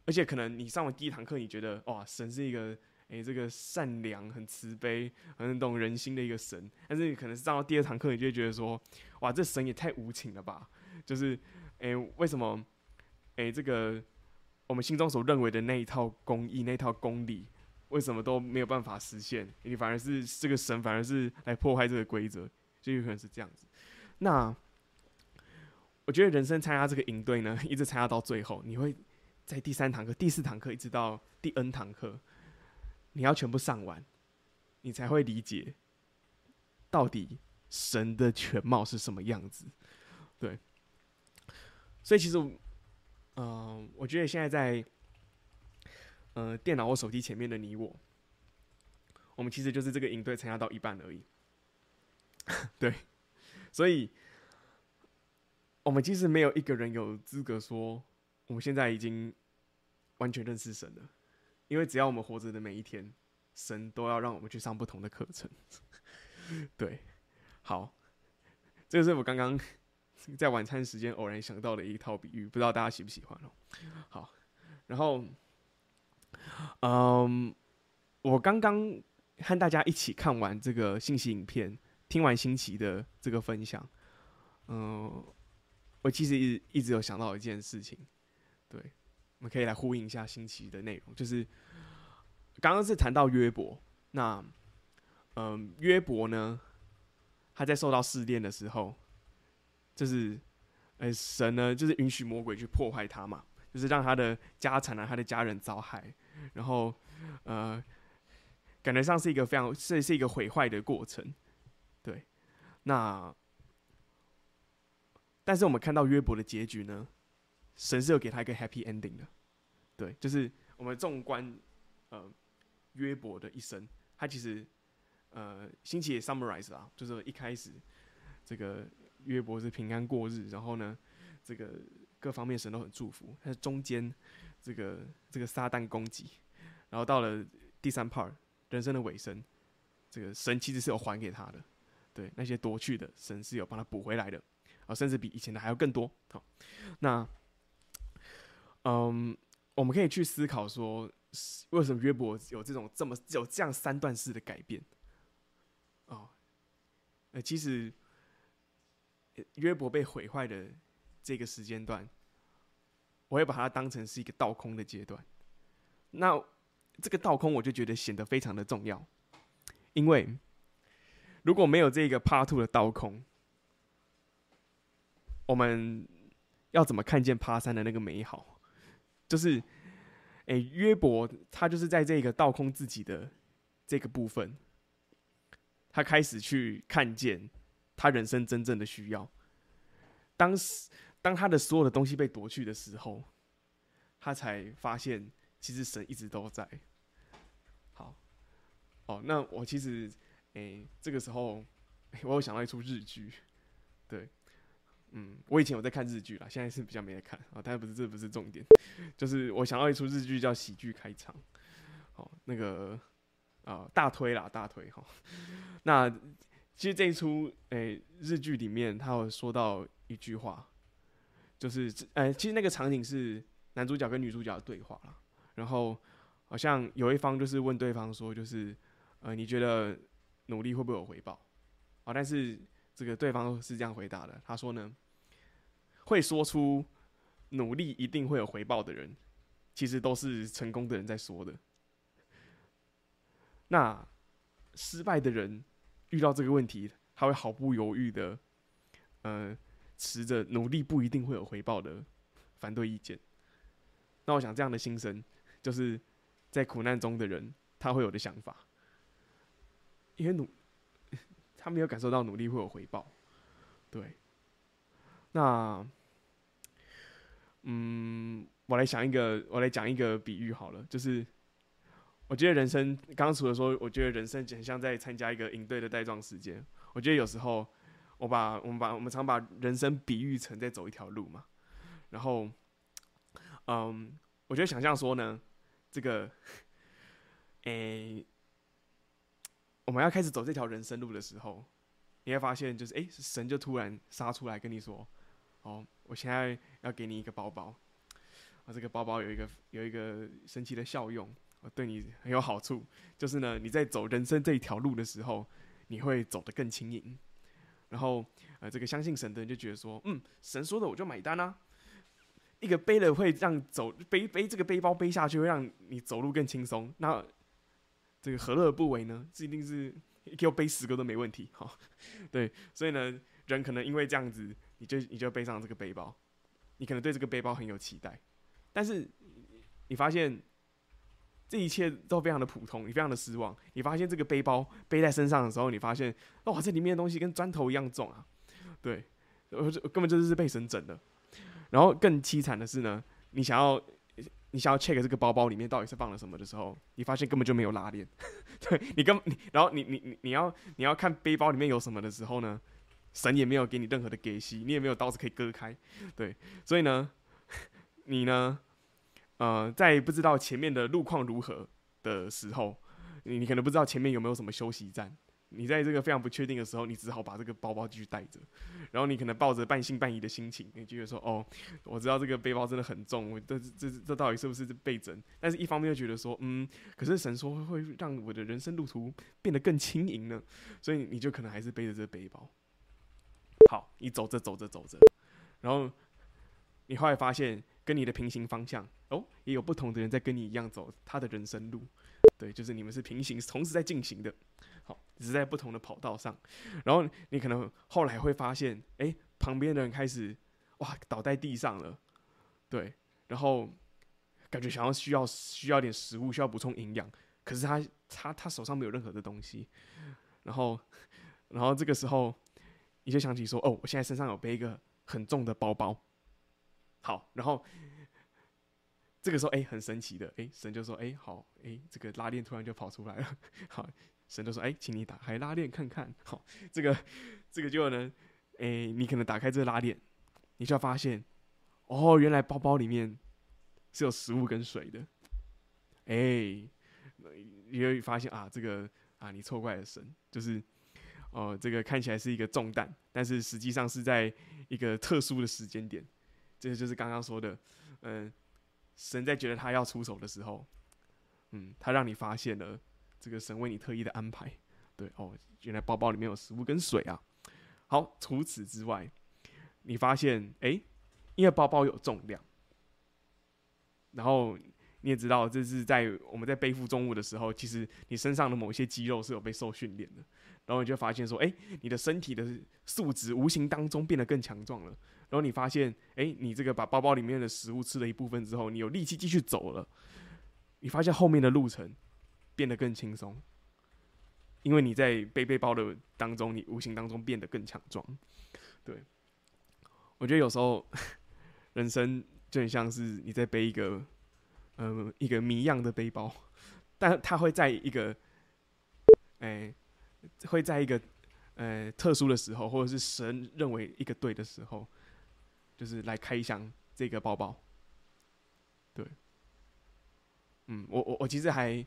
而且可能你上完第一堂课，你觉得哇，神是一个诶、这个善良、很慈悲、很懂人心的一个神，但是你可能是上到第二堂课，你就会觉得说，哇，这神也太无情了吧？就是诶、为什么诶、这个。我们心中所认为的那一套公义、那套公理，为什么都没有办法实现？你反而是这个神，反而是来破坏这个规则，就有可能是这样子。那我觉得人生参加这个营队呢，一直参加到最后，你会在第三堂课、第四堂课，一直到第 N 堂课，你要全部上完，你才会理解到底神的全貌是什么样子。对，所以其实。嗯、我觉得现在在，呃，电脑或手机前面的你我，我们其实就是这个营队参加到一半而已。对，所以，我们其实没有一个人有资格说，我们现在已经完全认识神了，因为只要我们活着的每一天，神都要让我们去上不同的课程。对，好，这个是我刚刚。在晚餐时间偶然想到的一套比喻，不知道大家喜不喜欢哦。好，然后，嗯，我刚刚和大家一起看完这个信息影片，听完新奇的这个分享，嗯，我其实一直一直有想到一件事情，对，我们可以来呼应一下新奇的内容，就是刚刚是谈到约伯，那，嗯，约伯呢，他在受到试炼的时候。就是，呃、欸，神呢，就是允许魔鬼去破坏他嘛，就是让他的家产啊，他的家人遭害，然后，呃，感觉上是一个非常是是一个毁坏的过程，对。那，但是我们看到约伯的结局呢，神是有给他一个 happy ending 的，对，就是我们纵观，呃，约伯的一生，他其实，呃，星期也 summarize 啦，就是一开始这个。约伯是平安过日，然后呢，这个各方面神都很祝福。但是中间这个这个撒旦攻击，然后到了第三 part 人生的尾声，这个神其实是有还给他的，对那些夺去的神是有帮他补回来的，啊，甚至比以前的还要更多。好，那嗯，我们可以去思考说，为什么约伯有这种这么有这样三段式的改变？哦，呃，其实。约伯被毁坏的这个时间段，我会把它当成是一个倒空的阶段。那这个倒空我就觉得显得非常的重要，因为如果没有这个 Part Two 的倒空，我们要怎么看见爬山的那个美好？就是，诶、欸，约伯他就是在这个倒空自己的这个部分，他开始去看见他人生真正的需要。当时，当他的所有的东西被夺去的时候，他才发现其实神一直都在。好，哦，那我其实，诶、这个时候我有想到一出日剧，对。嗯，我以前有在看日剧啦，现在是比较没在看啊。但是不是这不是重点，就是我想到一出日剧叫《喜剧开场》，好，那个啊、呃、大推啦，大推哈。那其实这一出诶、日剧里面，他有说到一句话，就是呃、其实那个场景是男主角跟女主角的对话啦，然后好像有一方就是问对方说，就是呃，你觉得努力会不会有回报？啊，但是这个对方是这样回答的，他说呢。会说出努力一定会有回报的人，其实都是成功的人在说的。那失败的人遇到这个问题，他会毫不犹豫的，呃，持着努力不一定会有回报的反对意见。那我想这样的心声，就是在苦难中的人他会有的想法，因为努 他没有感受到努力会有回报，对。那，嗯，我来想一个，我来讲一个比喻好了，就是我觉得人生，刚刚除了说，我觉得人生很像在参加一个营队的带状时间。我觉得有时候，我把我们把我们常把人生比喻成在走一条路嘛。然后，嗯，我觉得想象说呢，这个，诶、我们要开始走这条人生路的时候，你会发现，就是诶、神就突然杀出来跟你说。哦，我现在要给你一个包包，啊，这个包包有一个有一个神奇的效用，我对你很有好处，就是呢，你在走人生这一条路的时候，你会走得更轻盈。然后，呃，这个相信神的人就觉得说，嗯，神说的我就买单啊。一个背了会让走背背这个背包背下去会让你走路更轻松，那这个何乐而不为呢？这一定是给我背十个都没问题。好，对，所以呢，人可能因为这样子。你就你就背上这个背包，你可能对这个背包很有期待，但是你发现这一切都非常的普通，你非常的失望。你发现这个背包背在身上的时候，你发现哇，这里面的东西跟砖头一样重啊！对，我根本就是被神整的。然后更凄惨的是呢，你想要你想要 check 这个包包里面到底是放了什么的时候，你发现根本就没有拉链。对，你根你，然后你你你你要你要看背包里面有什么的时候呢？神也没有给你任何的给息，你也没有刀子可以割开，对，所以呢，你呢，呃，在不知道前面的路况如何的时候，你你可能不知道前面有没有什么休息站，你在这个非常不确定的时候，你只好把这个包包继续带着，然后你可能抱着半信半疑的心情，你觉得说，哦，我知道这个背包真的很重，我这这这到底是不是被整？但是一方面又觉得说，嗯，可是神说会让我的人生路途变得更轻盈呢，所以你就可能还是背着这个背包。好，你走着走着走着，然后你后来发现，跟你的平行方向。哦，也有不同的人在跟你一样走他的人生路，对，就是你们是平行，同时在进行的，好，只是在不同的跑道上。然后你可能后来会发现，哎，旁边的人开始哇倒在地上了，对，然后感觉想要需要需要点食物，需要补充营养，可是他他他手上没有任何的东西，然后然后这个时候。你就想起说，哦，我现在身上有背一个很重的包包，好，然后这个时候，哎，很神奇的，哎，神就说，哎，好，哎，这个拉链突然就跑出来了，好，神就说，哎，请你打开拉链看看，好，这个这个就呢，哎，你可能打开这个拉链，你就要发现，哦，原来包包里面是有食物跟水的，哎，你会发现啊，这个啊，你错怪了神，就是。哦，这个看起来是一个重担，但是实际上是在一个特殊的时间点，这就是刚刚说的，嗯，神在觉得他要出手的时候，嗯，他让你发现了这个神为你特意的安排，对，哦，原来包包里面有食物跟水啊。好，除此之外，你发现，哎，因为包包有重量，然后你也知道，这是在我们在背负重物的时候，其实你身上的某些肌肉是有被受训练的。然后你就发现说，哎，你的身体的素质无形当中变得更强壮了。然后你发现，哎，你这个把包包里面的食物吃了一部分之后，你有力气继续走了。你发现后面的路程变得更轻松，因为你在背背包的当中，你无形当中变得更强壮。对，我觉得有时候 人生就很像是你在背一个，呃，一个谜样的背包，但它会在一个，哎。会在一个呃特殊的时候，或者是神认为一个对的时候，就是来开箱这个包包。对，嗯，我我我其实还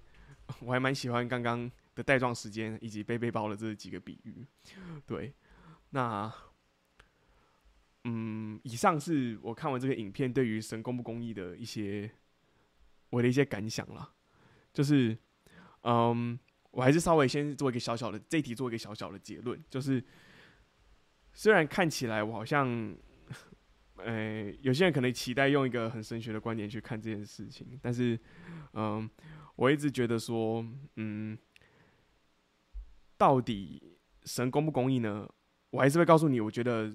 我还蛮喜欢刚刚的带状时间以及背背包的这几个比喻。对，那嗯，以上是我看完这个影片对于神公不公义的一些我的一些感想啦，就是嗯。我还是稍微先做一个小小的这一题，做一个小小的结论，就是虽然看起来我好像，呃，有些人可能期待用一个很神学的观点去看这件事情，但是，嗯，我一直觉得说，嗯，到底神公不公义呢？我还是会告诉你，我觉得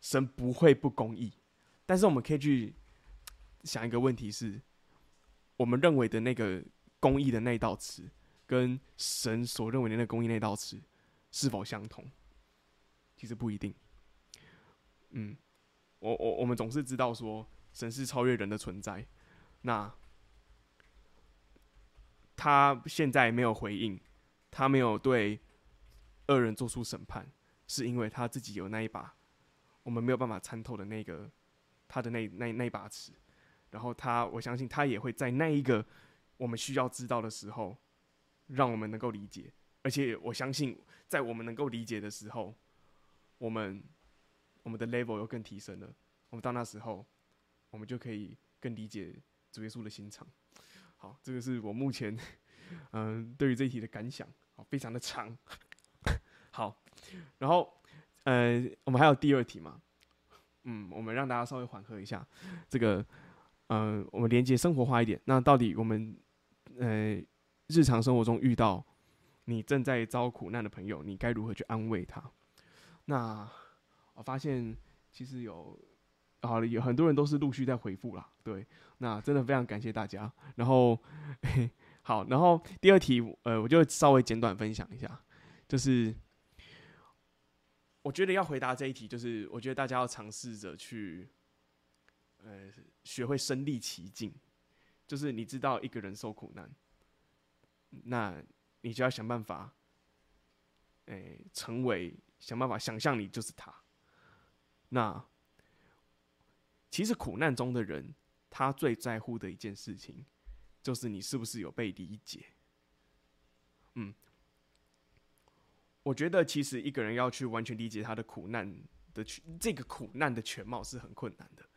神不会不公义，但是我们可以去想一个问题是，我们认为的那个公义的那道词。跟神所认为的那个公义那道词是否相同？其实不一定。嗯，我我我们总是知道说神是超越人的存在，那他现在没有回应，他没有对恶人做出审判，是因为他自己有那一把我们没有办法参透的那个他的那那那把尺，然后他我相信他也会在那一个我们需要知道的时候。让我们能够理解，而且我相信，在我们能够理解的时候，我们我们的 level 又更提升了。我们到那时候，我们就可以更理解主耶稣的心肠。好，这个是我目前嗯、对于这一题的感想。好，非常的长。好，然后呃，我们还有第二题嘛？嗯，我们让大家稍微缓和一下。这个呃，我们连接生活化一点。那到底我们呃？日常生活中遇到你正在遭苦难的朋友，你该如何去安慰他？那我发现其实有好了，有很多人都是陆续在回复啦。对，那真的非常感谢大家。然后好，然后第二题，呃，我就稍微简短分享一下，就是我觉得要回答这一题，就是我觉得大家要尝试着去呃学会身历其境，就是你知道一个人受苦难。那你就要想办法，诶、欸，成为想办法想象你就是他。那其实苦难中的人，他最在乎的一件事情，就是你是不是有被理解。嗯，我觉得其实一个人要去完全理解他的苦难的这个苦难的全貌是很困难的。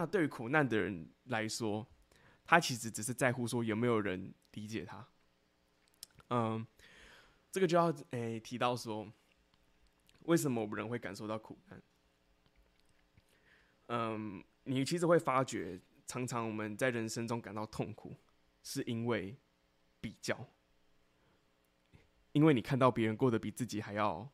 那对于苦难的人来说，他其实只是在乎说有没有人理解他。嗯，这个就要诶、提到说，为什么我们人会感受到苦难？嗯，你其实会发觉，常常我们在人生中感到痛苦，是因为比较，因为你看到别人过得比自己还要，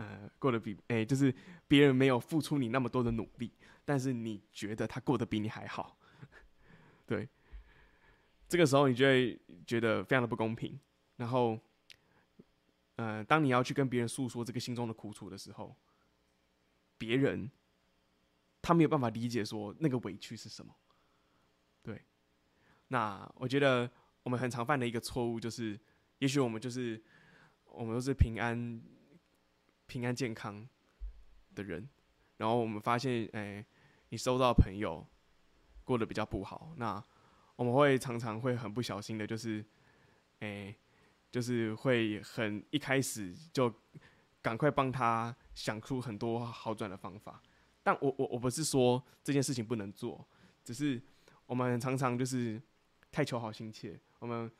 呃，过得比诶、欸，就是别人没有付出你那么多的努力，但是你觉得他过得比你还好，对。这个时候，你就会觉得非常的不公平。然后，呃，当你要去跟别人诉说这个心中的苦楚的时候，别人他没有办法理解说那个委屈是什么。对，那我觉得我们很常犯的一个错误就是，也许我们就是我们都是平安、平安健康的人，然后我们发现，哎，你收到朋友过得比较不好，那。我们会常常会很不小心的，就是，诶、欸，就是会很一开始就赶快帮他想出很多好转的方法。但我我我不是说这件事情不能做，只是我们常常就是太求好心切。我们，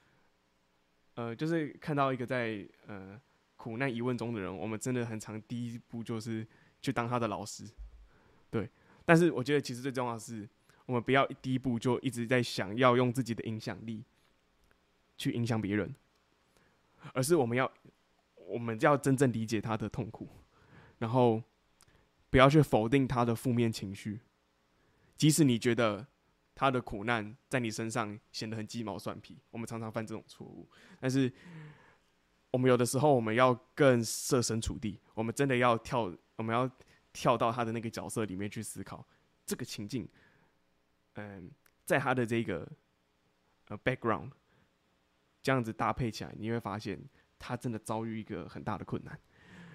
呃，就是看到一个在呃苦难疑问中的人，我们真的很常第一步就是去当他的老师。对，但是我觉得其实最重要的是。我们不要第一步就一直在想要用自己的影响力去影响别人，而是我们要，我们要真正理解他的痛苦，然后不要去否定他的负面情绪，即使你觉得他的苦难在你身上显得很鸡毛蒜皮，我们常常犯这种错误，但是我们有的时候我们要更设身处地，我们真的要跳，我们要跳到他的那个角色里面去思考这个情境。嗯，在他的这个呃 background 这样子搭配起来，你会发现他真的遭遇一个很大的困难。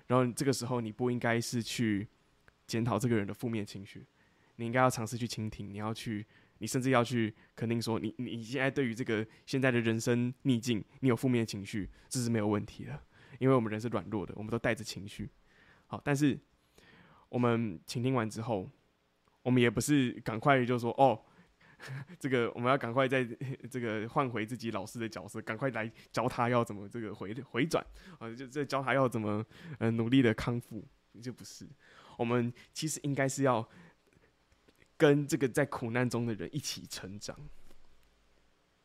然后这个时候，你不应该是去检讨这个人的负面情绪，你应该要尝试去倾听。你要去，你甚至要去肯定说，你你你现在对于这个现在的人生逆境，你有负面情绪，这是没有问题的。因为我们人是软弱的，我们都带着情绪。好，但是我们倾听完之后。我们也不是赶快就说哦，这个我们要赶快在这个换回自己老师的角色，赶快来教他要怎么这个回回转啊，就这教他要怎么呃努力的康复，就不是。我们其实应该是要跟这个在苦难中的人一起成长。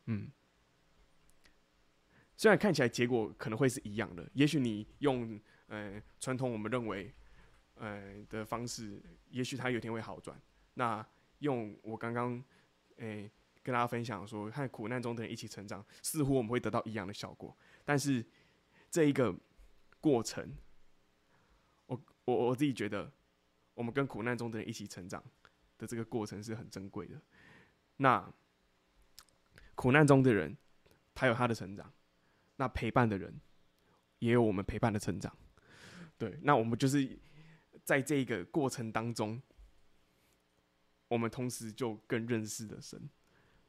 嗯，虽然看起来结果可能会是一样的，也许你用呃传统我们认为呃的方式，也许他有一天会好转。那用我刚刚诶跟大家分享说，和苦难中的人一起成长，似乎我们会得到一样的效果。但是这一个过程，我我我自己觉得，我们跟苦难中的人一起成长的这个过程是很珍贵的。那苦难中的人，他有他的成长，那陪伴的人也有我们陪伴的成长。对，那我们就是在这个过程当中。我们同时就更认识了神，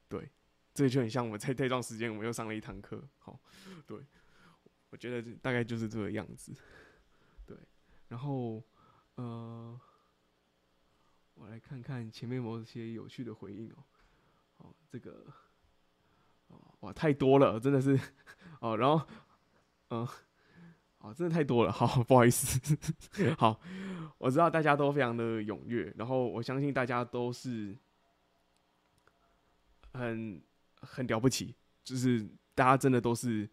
对，这就很像我们在这段时间，我们又上了一堂课，好，对，我觉得大概就是这个样子，对，然后呃，我来看看前面有没有一些有趣的回应哦，哦，这个，哦，哇，太多了，真的是，哦，然后，嗯、呃。啊，真的太多了，好，不好意思，好，我知道大家都非常的踊跃，然后我相信大家都是很很了不起，就是大家真的都是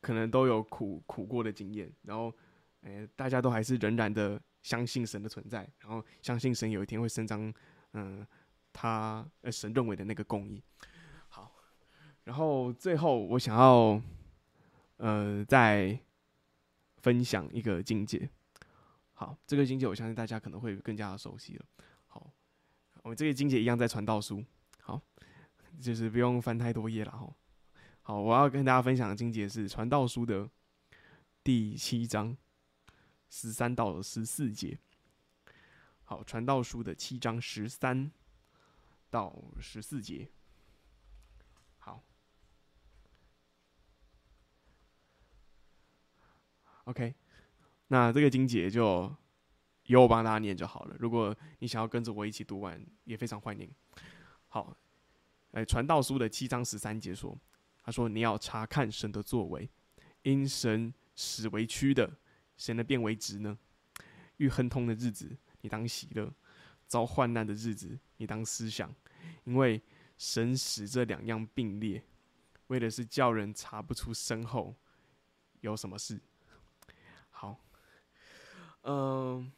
可能都有苦苦过的经验，然后，哎、大家都还是仍然的相信神的存在，然后相信神有一天会伸张，嗯，他呃神认为的那个公义。好，然后最后我想要，呃，再。分享一个经节，好，这个经节我相信大家可能会更加的熟悉了。好，我们这个经节一样在传道书，好，就是不用翻太多页了哈。好，我要跟大家分享的经节是传道书的第七章十三到十四节。好，传道书的七章十三到十四节。好 OK，那这个经节就由我帮大家念就好了。如果你想要跟着我一起读完，也非常欢迎。好，哎，传道书的七章十三节说：“他说你要查看神的作为，因神使为屈的，谁能变为直呢？遇亨通的日子，你当喜乐；遭患难的日子，你当思想，因为神使这两样并列，为的是叫人查不出身后有什么事。”好嗯，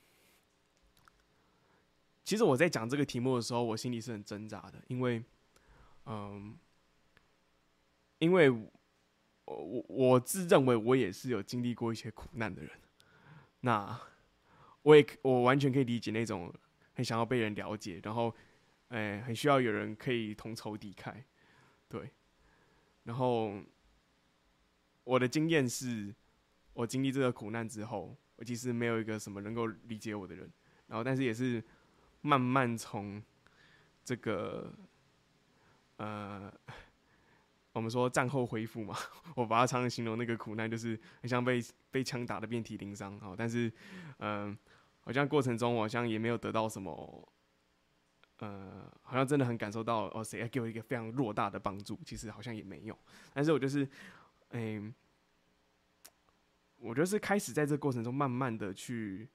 其实我在讲这个题目的时候，我心里是很挣扎的，因为，嗯，因为我我我自认为我也是有经历过一些苦难的人，那我也我完全可以理解那种很想要被人了解，然后，哎，很需要有人可以同仇敌忾，对，然后我的经验是，我经历这个苦难之后。我其实没有一个什么能够理解我的人，然后但是也是慢慢从这个呃，我们说战后恢复嘛，我把它常常形容那个苦难就是很像被被枪打得遍体鳞伤啊，但是嗯、好像过程中我好像也没有得到什么，呃，好像真的很感受到哦，谁要给我一个非常偌大的帮助，其实好像也没有，但是我就是嗯。我觉得是开始在这个过程中慢慢的去，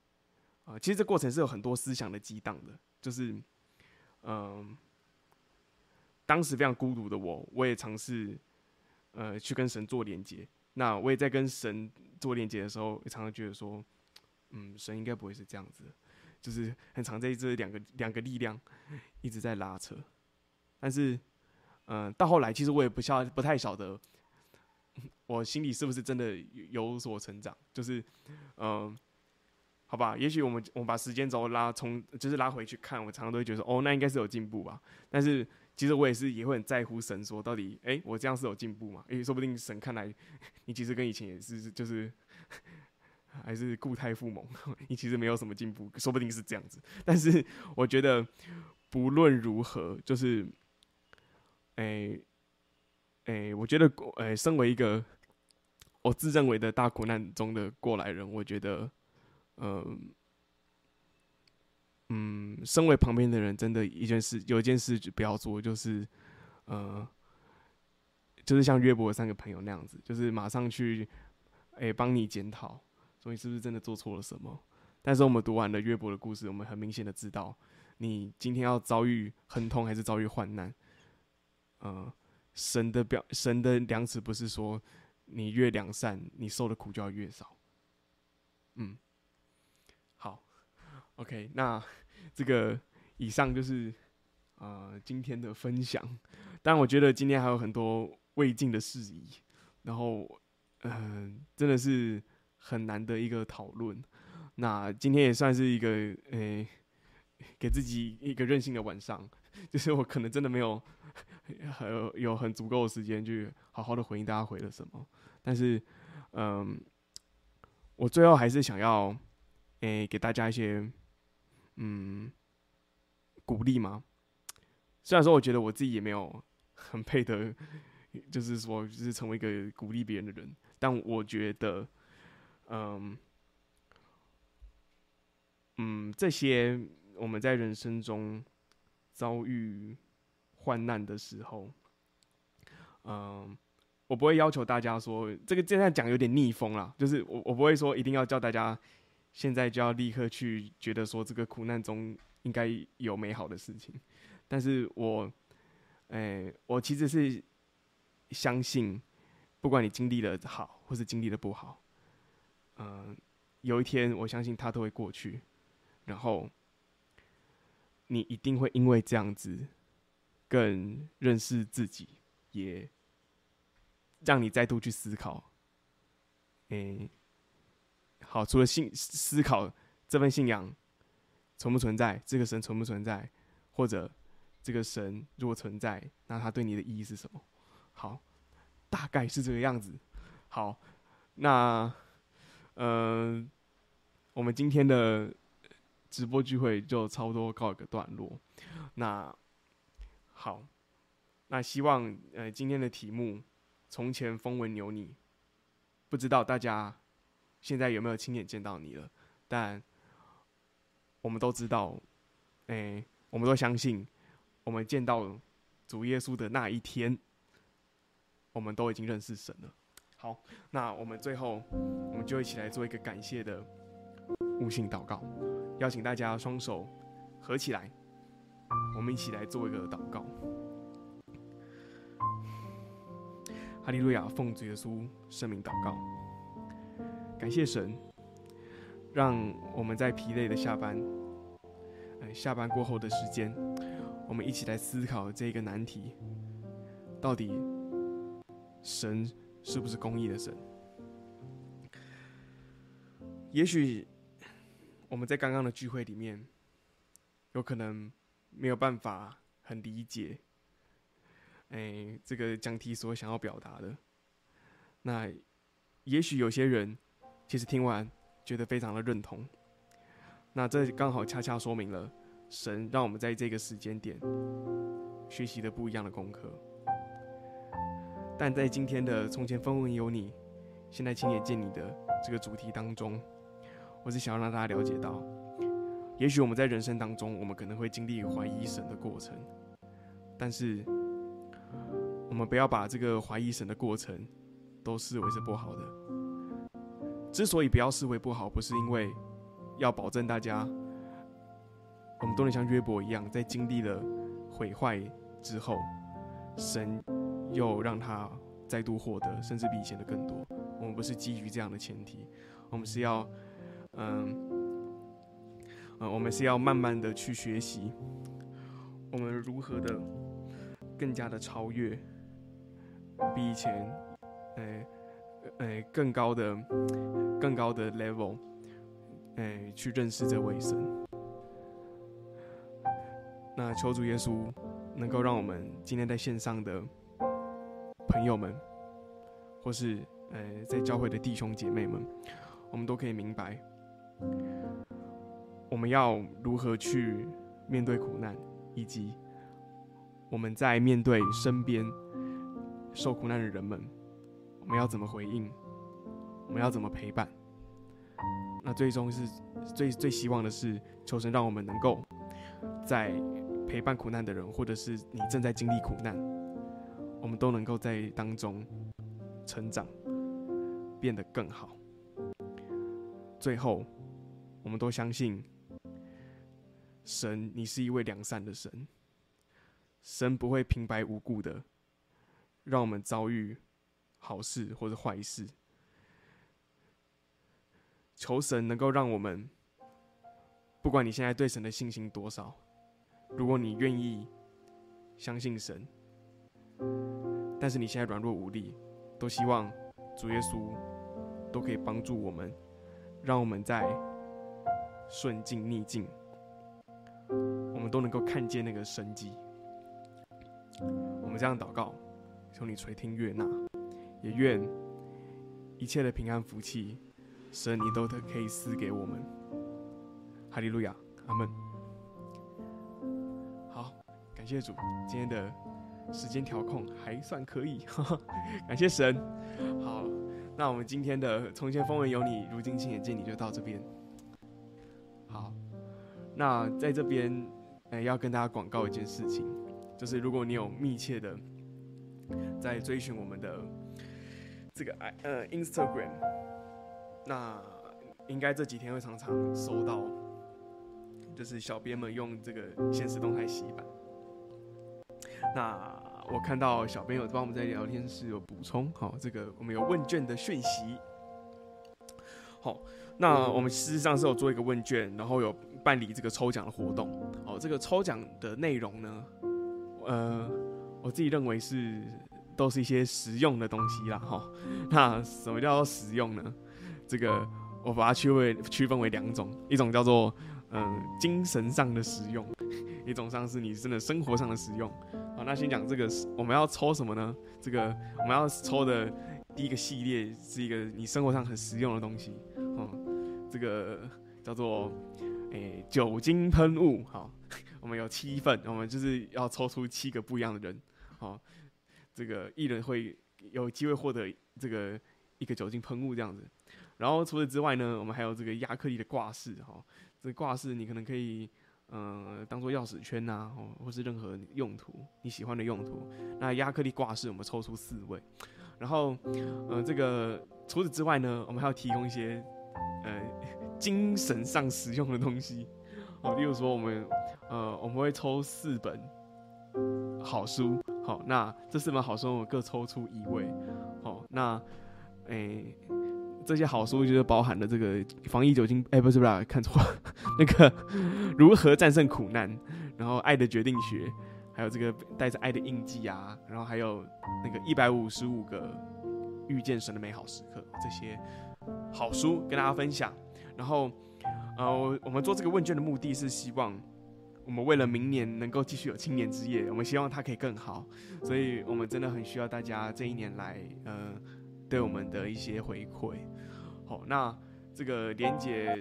啊、其实这过程是有很多思想的激荡的，就是，嗯、当时非常孤独的我，我也尝试呃去跟神做连接。那我也在跟神做连接的时候，也常常觉得说，嗯，神应该不会是这样子，就是很常在这两个两个力量一直在拉扯。但是，嗯、到后来其实我也不晓不太晓得，我心里是不是真的有所成长，就是，嗯、好吧，也许我们我们把时间轴拉从就是拉回去看，我常常都会觉得，哦，那应该是有进步吧。但是其实我也是也会很在乎神说到底，哎、我这样是有进步吗？哎、欸，说不定神看来 你其实跟以前也是就是 还是固态复萌，你其实没有什么进步，说不定是这样子。但是我觉得不论如何，就是，哎、哎、我觉得哎、身为一个我自认为的大苦难中的过来人，我觉得。嗯嗯，身为旁边的人，真的一件事，有一件事就不要做，就是，呃，就是像约伯的三个朋友那样子，就是马上去，哎，帮你检讨，说你是不是真的做错了什么？但是我们读完了约伯的故事，我们很明显的知道，你今天要遭遇亨通还是遭遇患难，呃，神的表，神的量尺不是说你越良善，你受的苦就要越少，嗯。好 OK，那 这个以上就是呃今天的分享。但我觉得今天还有很多未尽的事宜，然后嗯、呃，真的是很难的一个讨论。那今天也算是一个诶、给自己一个任性的晚上，就是我可能真的没有还有有很足够的时间去好好的回应大家回了什么。但是嗯、我最后还是想要诶、给大家一些。嗯，鼓励吗？虽然说，我觉得我自己也没有很配得，就是说，就是成为一个鼓励别人的人。但我觉得，嗯嗯，这些我们在人生中遭遇患难的时候，嗯，我不会要求大家说，这个现在讲有点逆风啦，就是我我不会说一定要叫大家。现在就要立刻去觉得说，这个苦难中应该有美好的事情，但是我，哎、我其实是相信，不管你经历的好或是经历的不好，嗯、有一天我相信它都会过去，然后你一定会因为这样子更认识自己，也让你再度去思考，哎、好，除了信思考这份信仰存不存在，这个神存不存在，或者这个神如果存在，那他对你的意义是什么？好，大概是这个样子。好，那、呃，我们今天的直播聚会就差不多告一个段落。那好，那希望呃今天的题目“从前风闻有你”，不知道大家。现在有没有亲眼见到你了？但我们都知道，哎、我们都相信，我们见到主耶稣的那一天，我们都已经认识神了。好，那我们最后，我们就一起来做一个感谢的悟性祷告，邀请大家双手合起来，我们一起来做一个祷告。哈利路亚，奉主耶稣圣名祷告。感谢神，让我们在疲累的下班，哎，下班过后的时间，我们一起来思考这个难题：到底神是不是公义的神？也许我们在刚刚的聚会里面，有可能没有办法很理解，哎，这个讲题所想要表达的。那也许有些人。其实听完觉得非常的认同，那这刚好恰恰说明了神让我们在这个时间点学习的不一样的功课。但在今天的从前风闻有你，现在亲眼见你的这个主题当中，我是想要让大家了解到，也许我们在人生当中，我们可能会经历怀疑神的过程，但是我们不要把这个怀疑神的过程都视为是不好的。之所以不要视为不好，不是因为要保证大家，我们都能像约伯一样，在经历了毁坏之后，神又让他再度获得，甚至比以前的更多。我们不是基于这样的前提，我们是要，嗯，嗯，我们是要慢慢的去学习，我们如何的更加的超越，比以前，诶，诶，更高的，更高的 level，诶，去认识这位神。那求主耶稣能够让我们今天在线上的朋友们，或是呃在教会的弟兄姐妹们，我们都可以明白，我们要如何去面对苦难，以及我们在面对身边受苦难的人们，我们要怎么回应，我们要怎么陪伴。那最终是最最希望的是，求神让我们能够在。陪伴苦难的人，或者是你正在经历苦难，我们都能够在当中成长，变得更好。最后，我们都相信神，你是一位良善的神，神不会平白无故的让我们遭遇好事或者坏事。求神能够让我们，不管你现在对神的信心多少。如果你愿意相信神，但是你现在软弱无力，都希望主耶稣都可以帮助我们，让我们在顺境逆境，我们都能够看见那个神迹。我们这样祷告，求你垂听悦纳，也愿一切的平安福气，神你都可以赐给我们。哈利路亚，阿门。好感谢主，今天的时间调控还算可以，呵呵，感谢神。好，那我们今天的从前风闻有你，如今亲眼见你就到这边。好，那在这边，哎，要跟大家广告一件事情，就是如果你有密切的在追寻我们的这个哎呃 Instagram，那应该这几天会常常收到，就是小编们用这个限时动态洗版。那我看到小朋友帮我们在聊天室有补充，好，这个我们有问卷的讯息。好，那我们事实上是有做一个问卷，然后有办理这个抽奖的活动。哦，这个抽奖的内容呢，呃，我自己认为是都是一些实用的东西啦。哈，那什么叫做实用呢？这个我把它区为区分为两种，一种叫做嗯、精神上的实用，一种上是你真的生活上的实用。好，那先讲这个，我们要抽什么呢？这个我们要抽的第一个系列是一个你生活上很实用的东西，嗯，这个叫做诶、酒精喷雾。好，我们有七份，我们就是要抽出七个不一样的人，好，这个艺人会有机会获得这个一个酒精喷雾这样子。然后除此之外呢，我们还有这个亚克力的挂饰，哈，这挂饰你可能可以。嗯、呃，当做钥匙圈呐、啊，哦，或是任何用途你喜欢的用途。那亚克力挂饰，我们抽出四位。然后，呃，这个除此之外呢，我们还要提供一些呃精神上实用的东西。哦，例如说我们呃我们会抽四本好书。好，那这四本好书我各抽出一位。好，那诶。这些好书就是包含了这个防疫酒精，哎、不是不是，看错了，那个如何战胜苦难，然后爱的决定学，还有这个带着爱的印记啊，然后还有那个一百五十五个遇见神的美好时刻，这些好书跟大家分享。然后，呃，我们做这个问卷的目的是希望我们为了明年能够继续有青年之夜，我们希望它可以更好，所以我们真的很需要大家这一年来，呃。对我们的一些回馈，好，那这个连接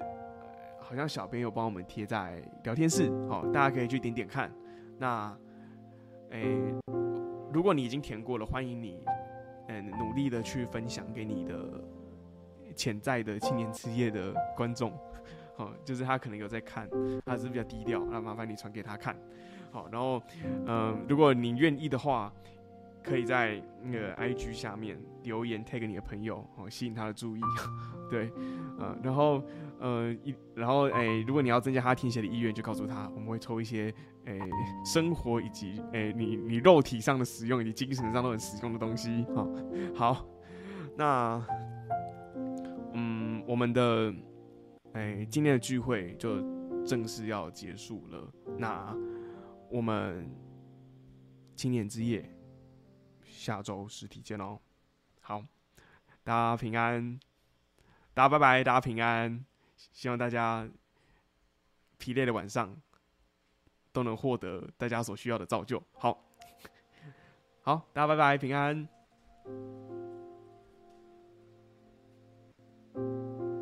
好像小编有帮我们贴在聊天室，好，大家可以去点点看。那，诶，如果你已经填过了，欢迎你，嗯，努力的去分享给你的潜在的青年之夜的观众，好，就是他可能有在看，他是比较低调，那麻烦你传给他看，好，然后，嗯，如果你愿意的话。可以在那个 IG 下面留言，tag 你的朋友，哦，吸引他的注意，对，呃，然后，呃一，然后哎、如果你要增加他听写的意愿，就告诉他，我们会抽一些哎、生活以及哎、你你肉体上的使用以及精神上都很实用的东西。好，好，那嗯，我们的哎、今天的聚会就正式要结束了。那我们青年之夜下周实体见哦。好，大家平安，大家拜拜，大家平安。希望大家疲累的晚上都能获得大家所需要的造就。好，好，大家拜拜，平安。